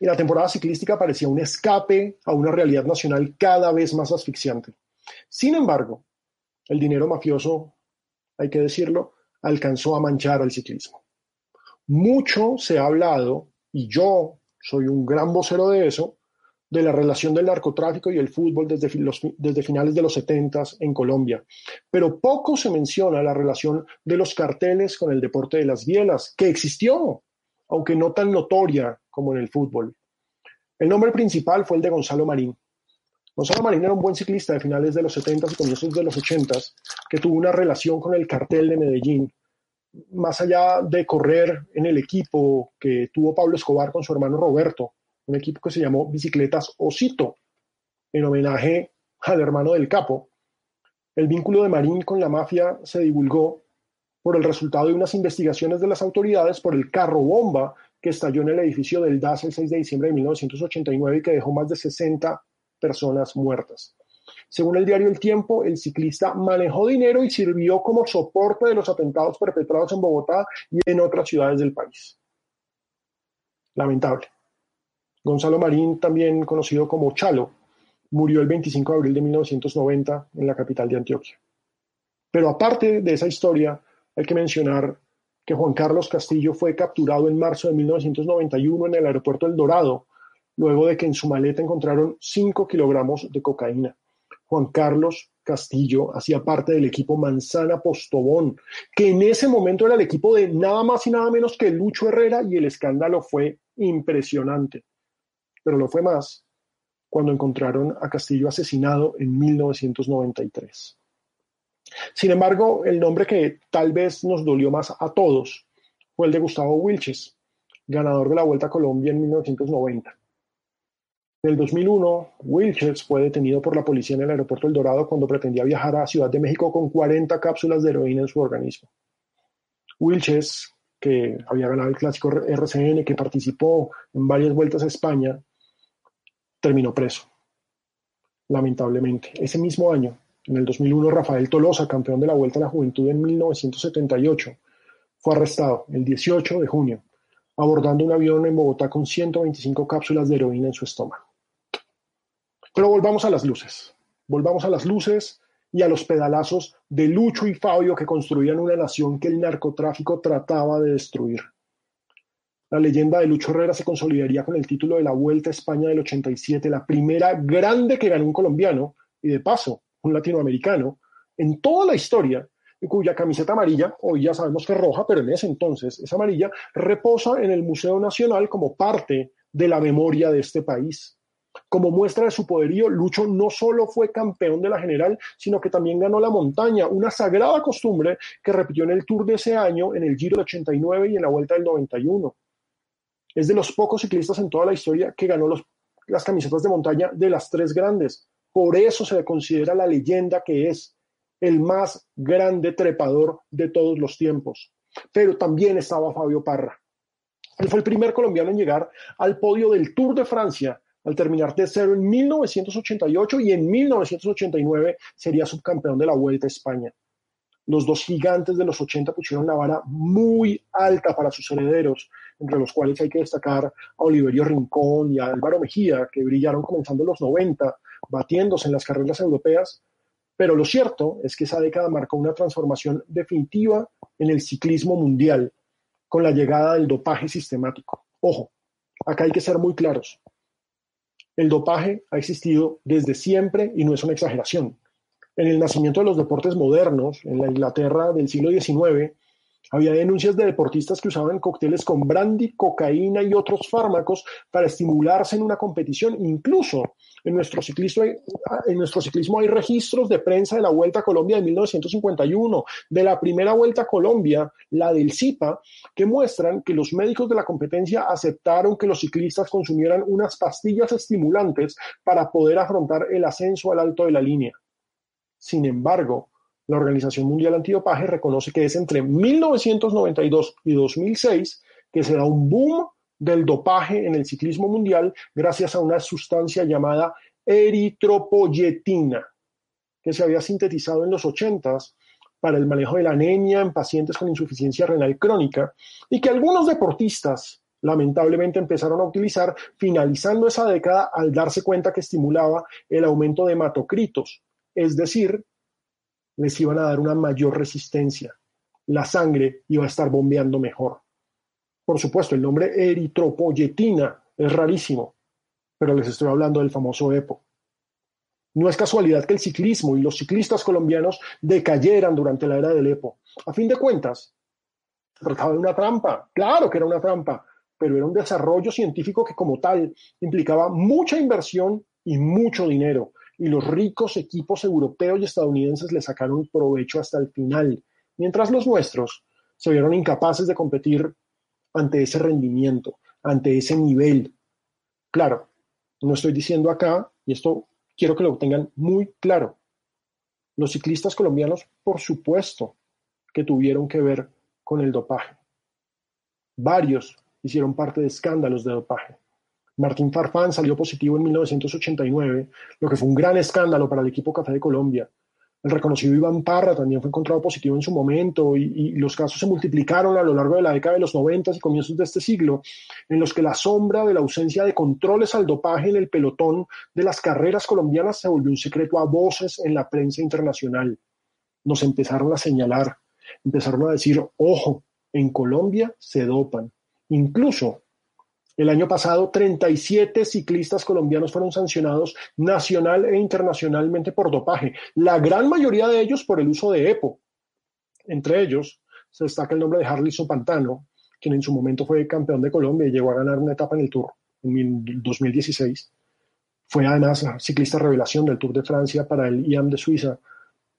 S1: Y la temporada ciclística parecía un escape a una realidad nacional cada vez más asfixiante. Sin embargo, el dinero mafioso, hay que decirlo, alcanzó a manchar al ciclismo. Mucho se ha hablado, y yo soy un gran vocero de eso, de la relación del narcotráfico y el fútbol desde, desde finales de los 70 en Colombia. Pero poco se menciona la relación de los carteles con el deporte de las bielas, que existió, aunque no tan notoria como en el fútbol. El nombre principal fue el de Gonzalo Marín. Gonzalo Marín era un buen ciclista de finales de los 70 y comienzos de los 80 que tuvo una relación con el cartel de Medellín. Más allá de correr en el equipo que tuvo Pablo Escobar con su hermano Roberto, un equipo que se llamó Bicicletas Osito, en homenaje al hermano del capo. El vínculo de Marín con la mafia se divulgó por el resultado de unas investigaciones de las autoridades por el carro bomba que estalló en el edificio del DAS el 6 de diciembre de 1989 y que dejó más de 60 personas muertas. Según el diario El Tiempo, el ciclista manejó dinero y sirvió como soporte de los atentados perpetrados en Bogotá y en otras ciudades del país. Lamentable. Gonzalo Marín, también conocido como Chalo, murió el 25 de abril de 1990 en la capital de Antioquia. Pero aparte de esa historia, hay que mencionar que Juan Carlos Castillo fue capturado en marzo de 1991 en el aeropuerto El Dorado, luego de que en su maleta encontraron 5 kilogramos de cocaína. Juan Carlos Castillo hacía parte del equipo Manzana Postobón, que en ese momento era el equipo de nada más y nada menos que Lucho Herrera y el escándalo fue impresionante pero lo fue más cuando encontraron a Castillo asesinado en 1993. Sin embargo, el nombre que tal vez nos dolió más a todos fue el de Gustavo Wilches, ganador de la Vuelta a Colombia en 1990. En el 2001, Wilches fue detenido por la policía en el aeropuerto El Dorado cuando pretendía viajar a Ciudad de México con 40 cápsulas de heroína en su organismo. Wilches, que había ganado el clásico RCN, que participó en varias vueltas a España, terminó preso, lamentablemente. Ese mismo año, en el 2001, Rafael Tolosa, campeón de la Vuelta a la Juventud en 1978, fue arrestado el 18 de junio, abordando un avión en Bogotá con 125 cápsulas de heroína en su estómago. Pero volvamos a las luces, volvamos a las luces y a los pedalazos de Lucho y Fabio que construían una nación que el narcotráfico trataba de destruir. La leyenda de Lucho Herrera se consolidaría con el título de la Vuelta a España del 87, la primera grande que ganó un colombiano y de paso un latinoamericano en toda la historia, cuya camiseta amarilla, hoy ya sabemos que es roja, pero en ese entonces es amarilla, reposa en el Museo Nacional como parte de la memoria de este país. Como muestra de su poderío, Lucho no solo fue campeón de la general, sino que también ganó la montaña, una sagrada costumbre que repitió en el Tour de ese año, en el Giro del 89 y en la Vuelta del 91. Es de los pocos ciclistas en toda la historia que ganó las camisetas de montaña de las tres grandes. Por eso se le considera la leyenda que es el más grande trepador de todos los tiempos. Pero también estaba Fabio Parra. Él fue el primer colombiano en llegar al podio del Tour de Francia al terminar tercero en 1988 y en 1989 sería subcampeón de la Vuelta a España. Los dos gigantes de los 80 pusieron la vara muy alta para sus herederos, entre los cuales hay que destacar a Oliverio Rincón y a Álvaro Mejía, que brillaron comenzando los 90, batiéndose en las carreras europeas. Pero lo cierto es que esa década marcó una transformación definitiva en el ciclismo mundial, con la llegada del dopaje sistemático. Ojo, acá hay que ser muy claros. El dopaje ha existido desde siempre y no es una exageración en el nacimiento de los deportes modernos, en la Inglaterra del siglo XIX, Había denuncias de deportistas que usaban cócteles con brandy, cocaína y otros fármacos para estimularse en una competición. Incluso en nuestro, ciclismo, en nuestro ciclismo hay registros de prensa de la Vuelta a Colombia de 1951, de la primera Vuelta a Colombia, la del CIPA, que muestran que los médicos de la competencia aceptaron que los ciclistas consumieran unas pastillas estimulantes para poder afrontar el ascenso al alto de la línea. Sin embargo, la Organización Mundial Antidopaje reconoce que es entre 1992 y 2006 que se da un boom del dopaje en el ciclismo mundial gracias a una sustancia llamada eritropoyetina, que se había sintetizado en los 80 para el manejo de la anemia en pacientes con insuficiencia renal crónica y que algunos deportistas lamentablemente empezaron a utilizar finalizando esa década al darse cuenta que estimulaba el aumento de hematocritos, es decir, les iban a dar una mayor resistencia. La sangre iba a estar bombeando mejor. Por supuesto, el nombre eritropoyetina es rarísimo, pero les estoy hablando del famoso EPO. No es casualidad que el ciclismo y los ciclistas colombianos decayeran durante la era del EPO. A fin de cuentas, trataba de una trampa. Claro que era una trampa, pero era un desarrollo científico que como tal implicaba mucha inversión y mucho dinero y los ricos equipos europeos y estadounidenses le sacaron provecho hasta el final, mientras los nuestros se vieron incapaces de competir ante ese rendimiento, ante ese nivel. Claro, no estoy diciendo acá, y esto quiero que lo tengan muy claro, los ciclistas colombianos, por supuesto, que tuvieron que ver con el dopaje. Varios hicieron parte de escándalos de dopaje. Martín Farfán salió positivo en 1989, lo que fue un gran escándalo para el equipo Café de Colombia. El reconocido Iván Parra también fue encontrado positivo en su momento y, los casos se multiplicaron a lo largo de la década de los 90 y comienzos de este siglo, en los que la sombra de la ausencia de controles al dopaje en el pelotón de las carreras colombianas se volvió un secreto a voces en la prensa internacional. Nos empezaron a señalar, empezaron a decir, ojo, en Colombia se dopan. Incluso el año pasado, 37 ciclistas colombianos fueron sancionados nacional e internacionalmente por dopaje, la gran mayoría de ellos por el uso de EPO. Entre ellos se destaca el nombre de Harlison Pantano, quien en su momento fue campeón de Colombia y llegó a ganar una etapa en el Tour en 2016. Fue además ciclista revelación del Tour de Francia para el IAM de Suiza,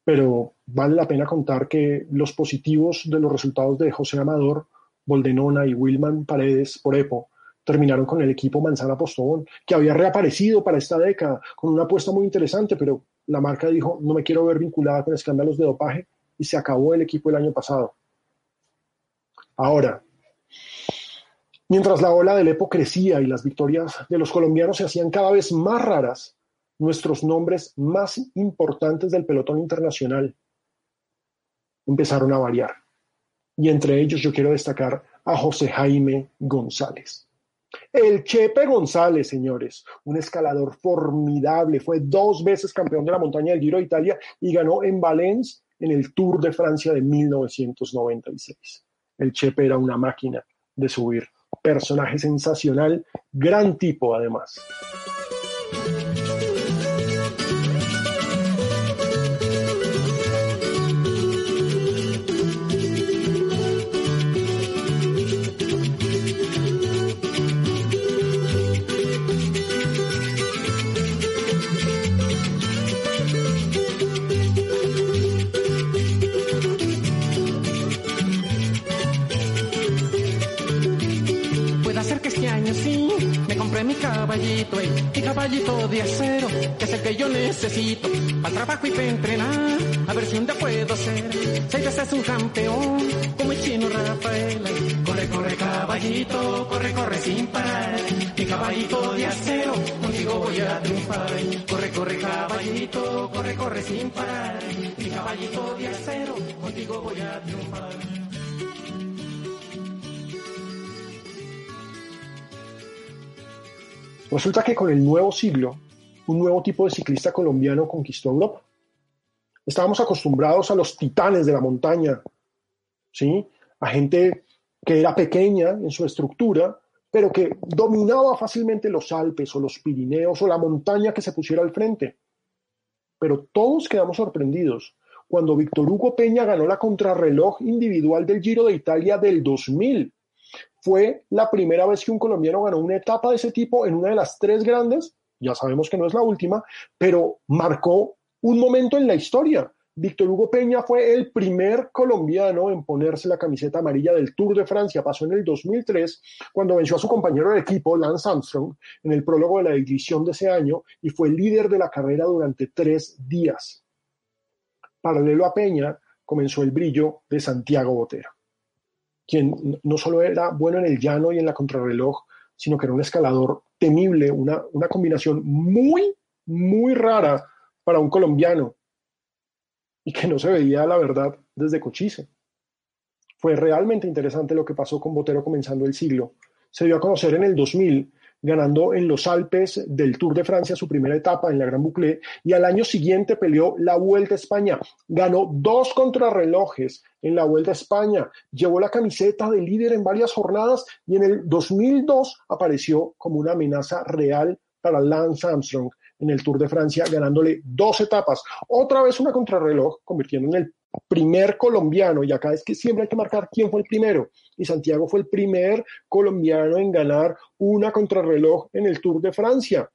S1: pero vale la pena contar que los positivos de los resultados de José Amador, Boldenona y Wilman Paredes por EPO terminaron con el equipo Manzana Postobón, que había reaparecido para esta década con una apuesta muy interesante, pero la marca dijo, no me quiero ver vinculada con escándalos de dopaje y se acabó el equipo el año pasado. Ahora, mientras la ola del EPO crecía y las victorias de los colombianos se hacían cada vez más raras, nuestros nombres más importantes del pelotón internacional empezaron a variar. Y entre ellos yo quiero destacar a José Jaime González. El Chepe González, señores, un escalador formidable, fue dos veces campeón de la montaña del Giro de Italia y ganó en Valence en el Tour de Francia de 1996. El Chepe era una máquina de subir, personaje sensacional, gran tipo además.
S6: Caballito, eh, mi caballito de acero, que es el que yo necesito, para trabajo y para entrenar, a ver si un día puedo ser, seis veces un campeón, como el chino Rafael. Corre, corre caballito, corre, corre sin parar, mi caballito de acero, contigo voy a triunfar. Corre, corre caballito, corre, corre sin parar, mi caballito de acero, contigo voy a triunfar.
S1: Resulta que con el nuevo siglo, un nuevo tipo de ciclista colombiano conquistó Europa. Estábamos acostumbrados a los titanes de la montaña, ¿sí? a gente que era pequeña en su estructura, pero que dominaba fácilmente los Alpes o los Pirineos o la montaña que se pusiera al frente. Pero todos quedamos sorprendidos cuando Víctor Hugo Peña ganó la contrarreloj individual del Giro de Italia del 2000. Fue la primera vez que un colombiano ganó una etapa de ese tipo en una de las tres grandes, ya sabemos que no es la última, pero marcó un momento en la historia. Víctor Hugo Peña fue el primer colombiano en ponerse la camiseta amarilla del Tour de Francia. Pasó en el 2003 cuando venció a su compañero de equipo, Lance Armstrong, en el prólogo de la edición de ese año y fue líder de la carrera durante tres días. Paralelo a Peña comenzó el brillo de Santiago Botero, quien no solo era bueno en el llano y en la contrarreloj, sino que era un escalador temible, una, una combinación muy, muy rara para un colombiano y que no se veía, la verdad, desde Cochise. Fue realmente interesante lo que pasó con Botero comenzando el siglo. Se dio a conocer en el 2000, ganando en los Alpes del Tour de Francia su primera etapa en la Gran Boucle, y al año siguiente peleó la Vuelta a España. Ganó dos contrarrelojes en la Vuelta a España, llevó la camiseta de líder en varias jornadas y en el 2002 apareció como una amenaza real para Lance Armstrong, en el Tour de Francia, ganándole dos etapas. Otra vez una contrarreloj, convirtiendo en el primer colombiano, y acá es que siempre hay que marcar quién fue el primero. Y Santiago fue el primer colombiano en ganar una contrarreloj en el Tour de Francia.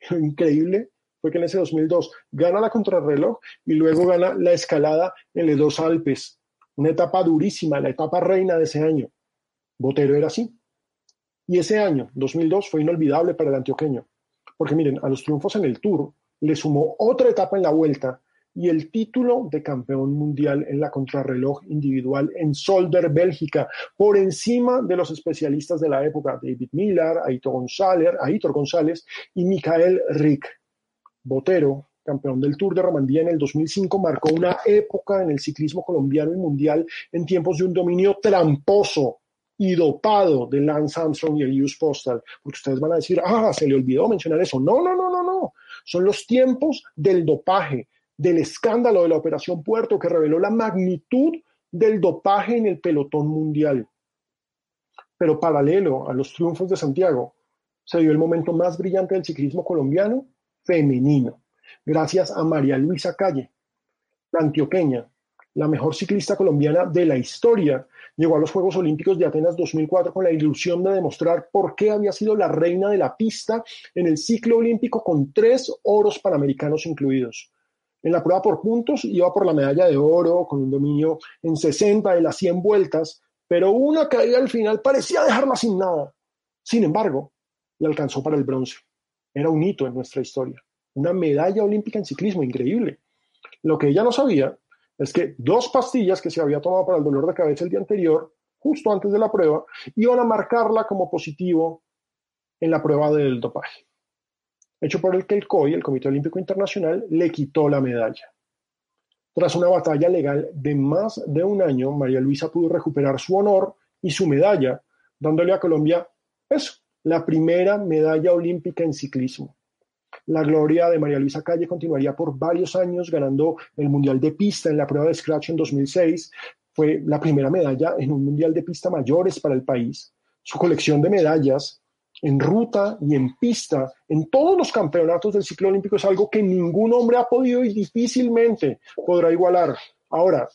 S1: Increíble fue que en ese 2002 gana la contrarreloj y luego gana la escalada en los dos Alpes. Una etapa durísima, la etapa reina de ese año. Botero era así. Y ese año, 2002, fue inolvidable para el antioqueño. Porque miren, a los triunfos en el Tour le sumó otra etapa en la vuelta y el título de campeón mundial en la contrarreloj individual en Solder, Bélgica, por encima de los especialistas de la época, David Miller, Aitor González, Aitor González y Michael Rick. Botero, campeón del Tour de Romandía en el 2005, marcó una época en el ciclismo colombiano y mundial en tiempos de un dominio tramposo y dopado de Lance Armstrong y el US Postal, porque ustedes van a decir, ah, se le olvidó mencionar eso. No, no, no, no, no. Son los tiempos del dopaje, del escándalo de la Operación Puerto que reveló la magnitud del dopaje en el pelotón mundial. Pero paralelo a los triunfos de Santiago, se dio el momento más brillante del ciclismo colombiano femenino, gracias a María Luisa Calle, la antioqueña, la mejor ciclista colombiana de la historia, llegó a los Juegos Olímpicos de Atenas 2004 con la ilusión de demostrar por qué había sido la reina de la pista en el ciclo olímpico con tres oros panamericanos incluidos. En la prueba por puntos iba por la medalla de oro con un dominio en 60 de las 100 vueltas, pero una caída al final parecía dejarla sin nada. Sin embargo, le alcanzó para el bronce. Era un hito en nuestra historia, una medalla olímpica en ciclismo increíble. Lo que ella no sabía es que dos pastillas que se había tomado para el dolor de cabeza el día anterior, justo antes de la prueba, iban a marcarla como positivo en la prueba del dopaje. Hecho por el que el COI, el Comité Olímpico Internacional, le quitó la medalla. Tras una batalla legal de más de un año, María Luisa pudo recuperar su honor y su medalla, dándole a Colombia eso, la primera medalla olímpica en ciclismo. La gloria de María Luisa Calle continuaría por varios años, ganando el Mundial de Pista en la prueba de Scratch en 2006. Fue la primera medalla en un Mundial de Pista mayores para el país. Su colección de medallas en ruta y en pista en todos los campeonatos del ciclo olímpico es algo que ningún hombre ha podido y difícilmente podrá igualar. Ahora,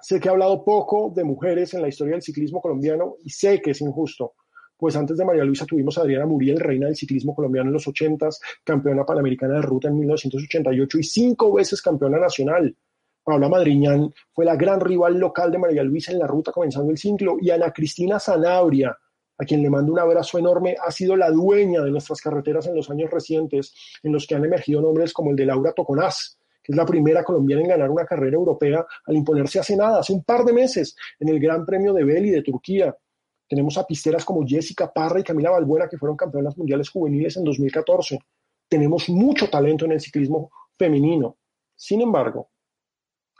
S1: sé que he hablado poco de mujeres en la historia del ciclismo colombiano y sé que es injusto, pues antes de María Luisa tuvimos a Adriana Muriel, reina del ciclismo colombiano en los 80 campeona panamericana de ruta en 1988 y cinco veces campeona nacional. Paula Madriñán fue la gran rival local de María Luisa en la ruta comenzando el ciclo y Ana Cristina Zanabria, a quien le mando un abrazo enorme, ha sido la dueña de nuestras carreteras en los años recientes, en los que han emergido nombres como el de Laura Toconás, que es la primera colombiana en ganar una carrera europea al imponerse hace nada, hace un par de meses, en el Gran Premio de Beli de Turquía. Tenemos a pisteras como Jessica Parra y Camila Balbuena, que fueron campeonas mundiales juveniles en 2014. Tenemos mucho talento en el ciclismo femenino. Sin embargo,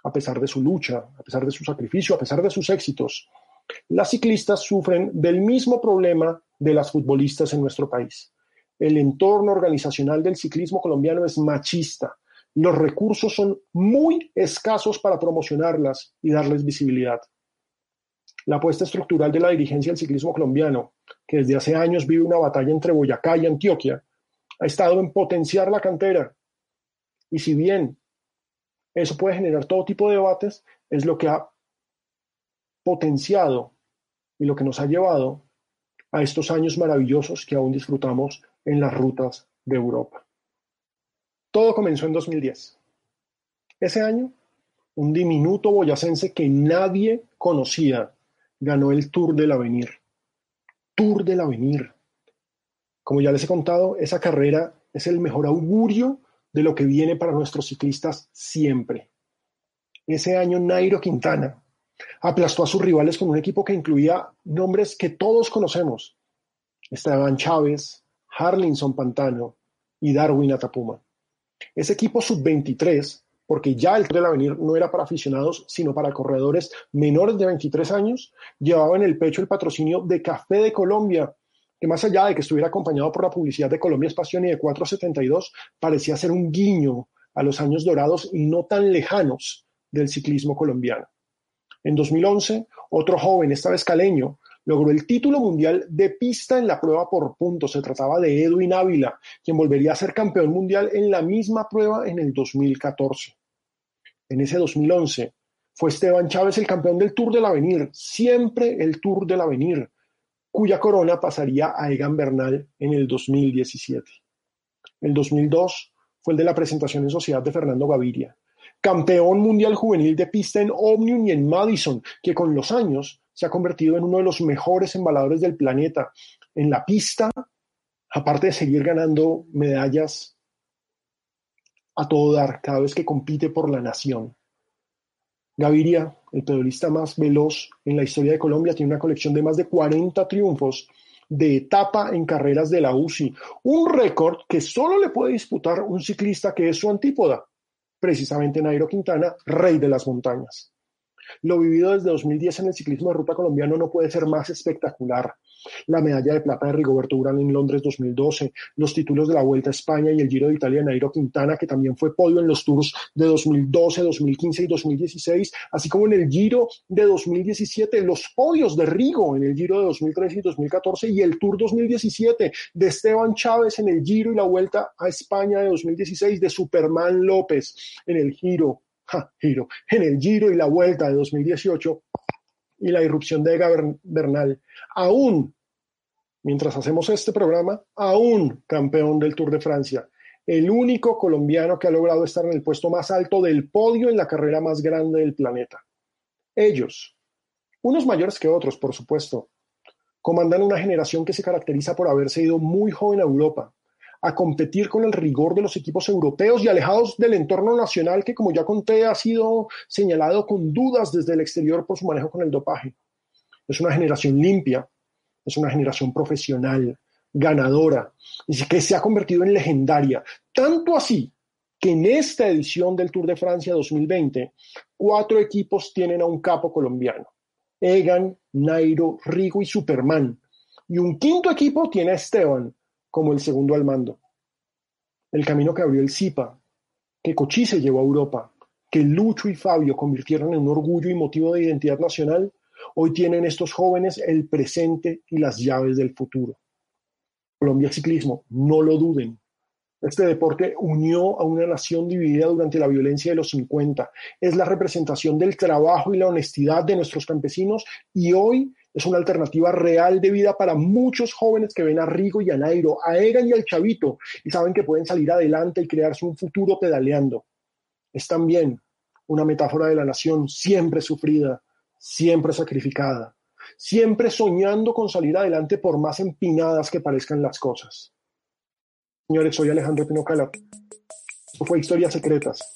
S1: a pesar de su lucha, a pesar de su sacrificio, a pesar de sus éxitos, las ciclistas sufren del mismo problema de las futbolistas en nuestro país. El entorno organizacional del ciclismo colombiano es machista. Los recursos son muy escasos para promocionarlas y darles visibilidad. La apuesta estructural de la dirigencia del ciclismo colombiano, que desde hace años vive una batalla entre Boyacá y Antioquia, ha estado en potenciar la cantera. Y si bien eso puede generar todo tipo de debates, es lo que ha potenciado y lo que nos ha llevado a estos años maravillosos que aún disfrutamos en las rutas de Europa. Todo comenzó en 2010. Ese año, un diminuto boyacense que nadie conocía ganó el Tour del Avenir. Tour del Avenir. Como ya les he contado, esa carrera es el mejor augurio de lo que viene para nuestros ciclistas siempre. Ese año Nairo Quintana aplastó a sus rivales con un equipo que incluía nombres que todos conocemos. Esteban Chávez, Harlinson Pantano y Darwin Atapuma. Ese equipo sub-23, porque ya el del Avenir no era para aficionados, sino para corredores menores de 23 años, llevaba en el pecho el patrocinio de Café de Colombia, que más allá de que estuviera acompañado por la publicidad de Colombia Espacio y de 472, parecía ser un guiño a los años dorados y no tan lejanos del ciclismo colombiano. En 2011, otro joven, esta vez caleño, logró el título mundial de pista en la prueba por puntos. Se trataba de Edwin Ávila, quien volvería a ser campeón mundial en la misma prueba en el 2014. En ese 2011 fue Esteban Chávez el campeón del Tour del Avenir, siempre el Tour del Avenir, cuya corona pasaría a Egan Bernal en el 2017. El 2002 fue el de la presentación en sociedad de Fernando Gaviria, campeón mundial juvenil de pista en Omnium y en Madison, que con los años se ha convertido en uno de los mejores embaladores del planeta. En la pista, aparte de seguir ganando medallas a todo dar cada vez que compite por la nación. Gaviria, el pedalista más veloz en la historia de Colombia, tiene una colección de más de 40 triunfos de etapa en carreras de la UCI, un récord que solo le puede disputar un ciclista que es su antípoda, precisamente Nairo Quintana, rey de las montañas. Lo vivido desde 2010 en el ciclismo de ruta colombiano no puede ser más espectacular la medalla de plata de Rigoberto Urán en Londres 2012, los títulos de la Vuelta a España y el Giro de Italia de Nairo Quintana, que también fue podio en los Tours de 2012, 2015 y 2016, así como en el Giro de 2017, los podios de Rigo en el Giro de 2013 y 2014 y el Tour 2017 de Esteban Chávez en el Giro y la Vuelta a España de 2016, de Superman López en el Giro, Giro, en el Giro y la Vuelta de 2018 y la irrupción de Ega Bernal, aún mientras hacemos este programa, aún campeón del Tour de Francia, el único colombiano que ha logrado estar en el puesto más alto del podio en la carrera más grande del planeta. Ellos, unos mayores que otros, por supuesto, comandan una generación que se caracteriza por haberse ido muy joven a Europa, a competir con el rigor de los equipos europeos y alejados del entorno nacional que, como ya conté, ha sido señalado con dudas desde el exterior por su manejo con el dopaje. Es una generación limpia, es una generación profesional, ganadora, y que se ha convertido en legendaria. Tanto así que en esta edición del Tour de Francia 2020, cuatro equipos tienen a un capo colombiano. Egan, Nairo, Rigo y Superman. Y un quinto equipo tiene a Esteban como el segundo al mando. El camino que abrió el Zipa, que Cochise llevó a Europa, que Lucho y Fabio convirtieron en un orgullo y motivo de identidad nacional, Hoy tienen estos jóvenes el presente y las llaves del futuro. Colombia Ciclismo, no lo duden. Este deporte unió a una nación dividida durante la violencia de los 50. Es la representación del trabajo y la honestidad de nuestros campesinos y hoy es una alternativa real de vida para muchos jóvenes que ven a Rigo y a Nairo, a Egan y al Chavito y saben que pueden salir adelante y crearse un futuro pedaleando. Es también una metáfora de la nación siempre sufrida, siempre sacrificada, siempre soñando con salir adelante por más empinadas que parezcan las cosas. Señores, soy Alejandro Pino Esto fue Historias Secretas.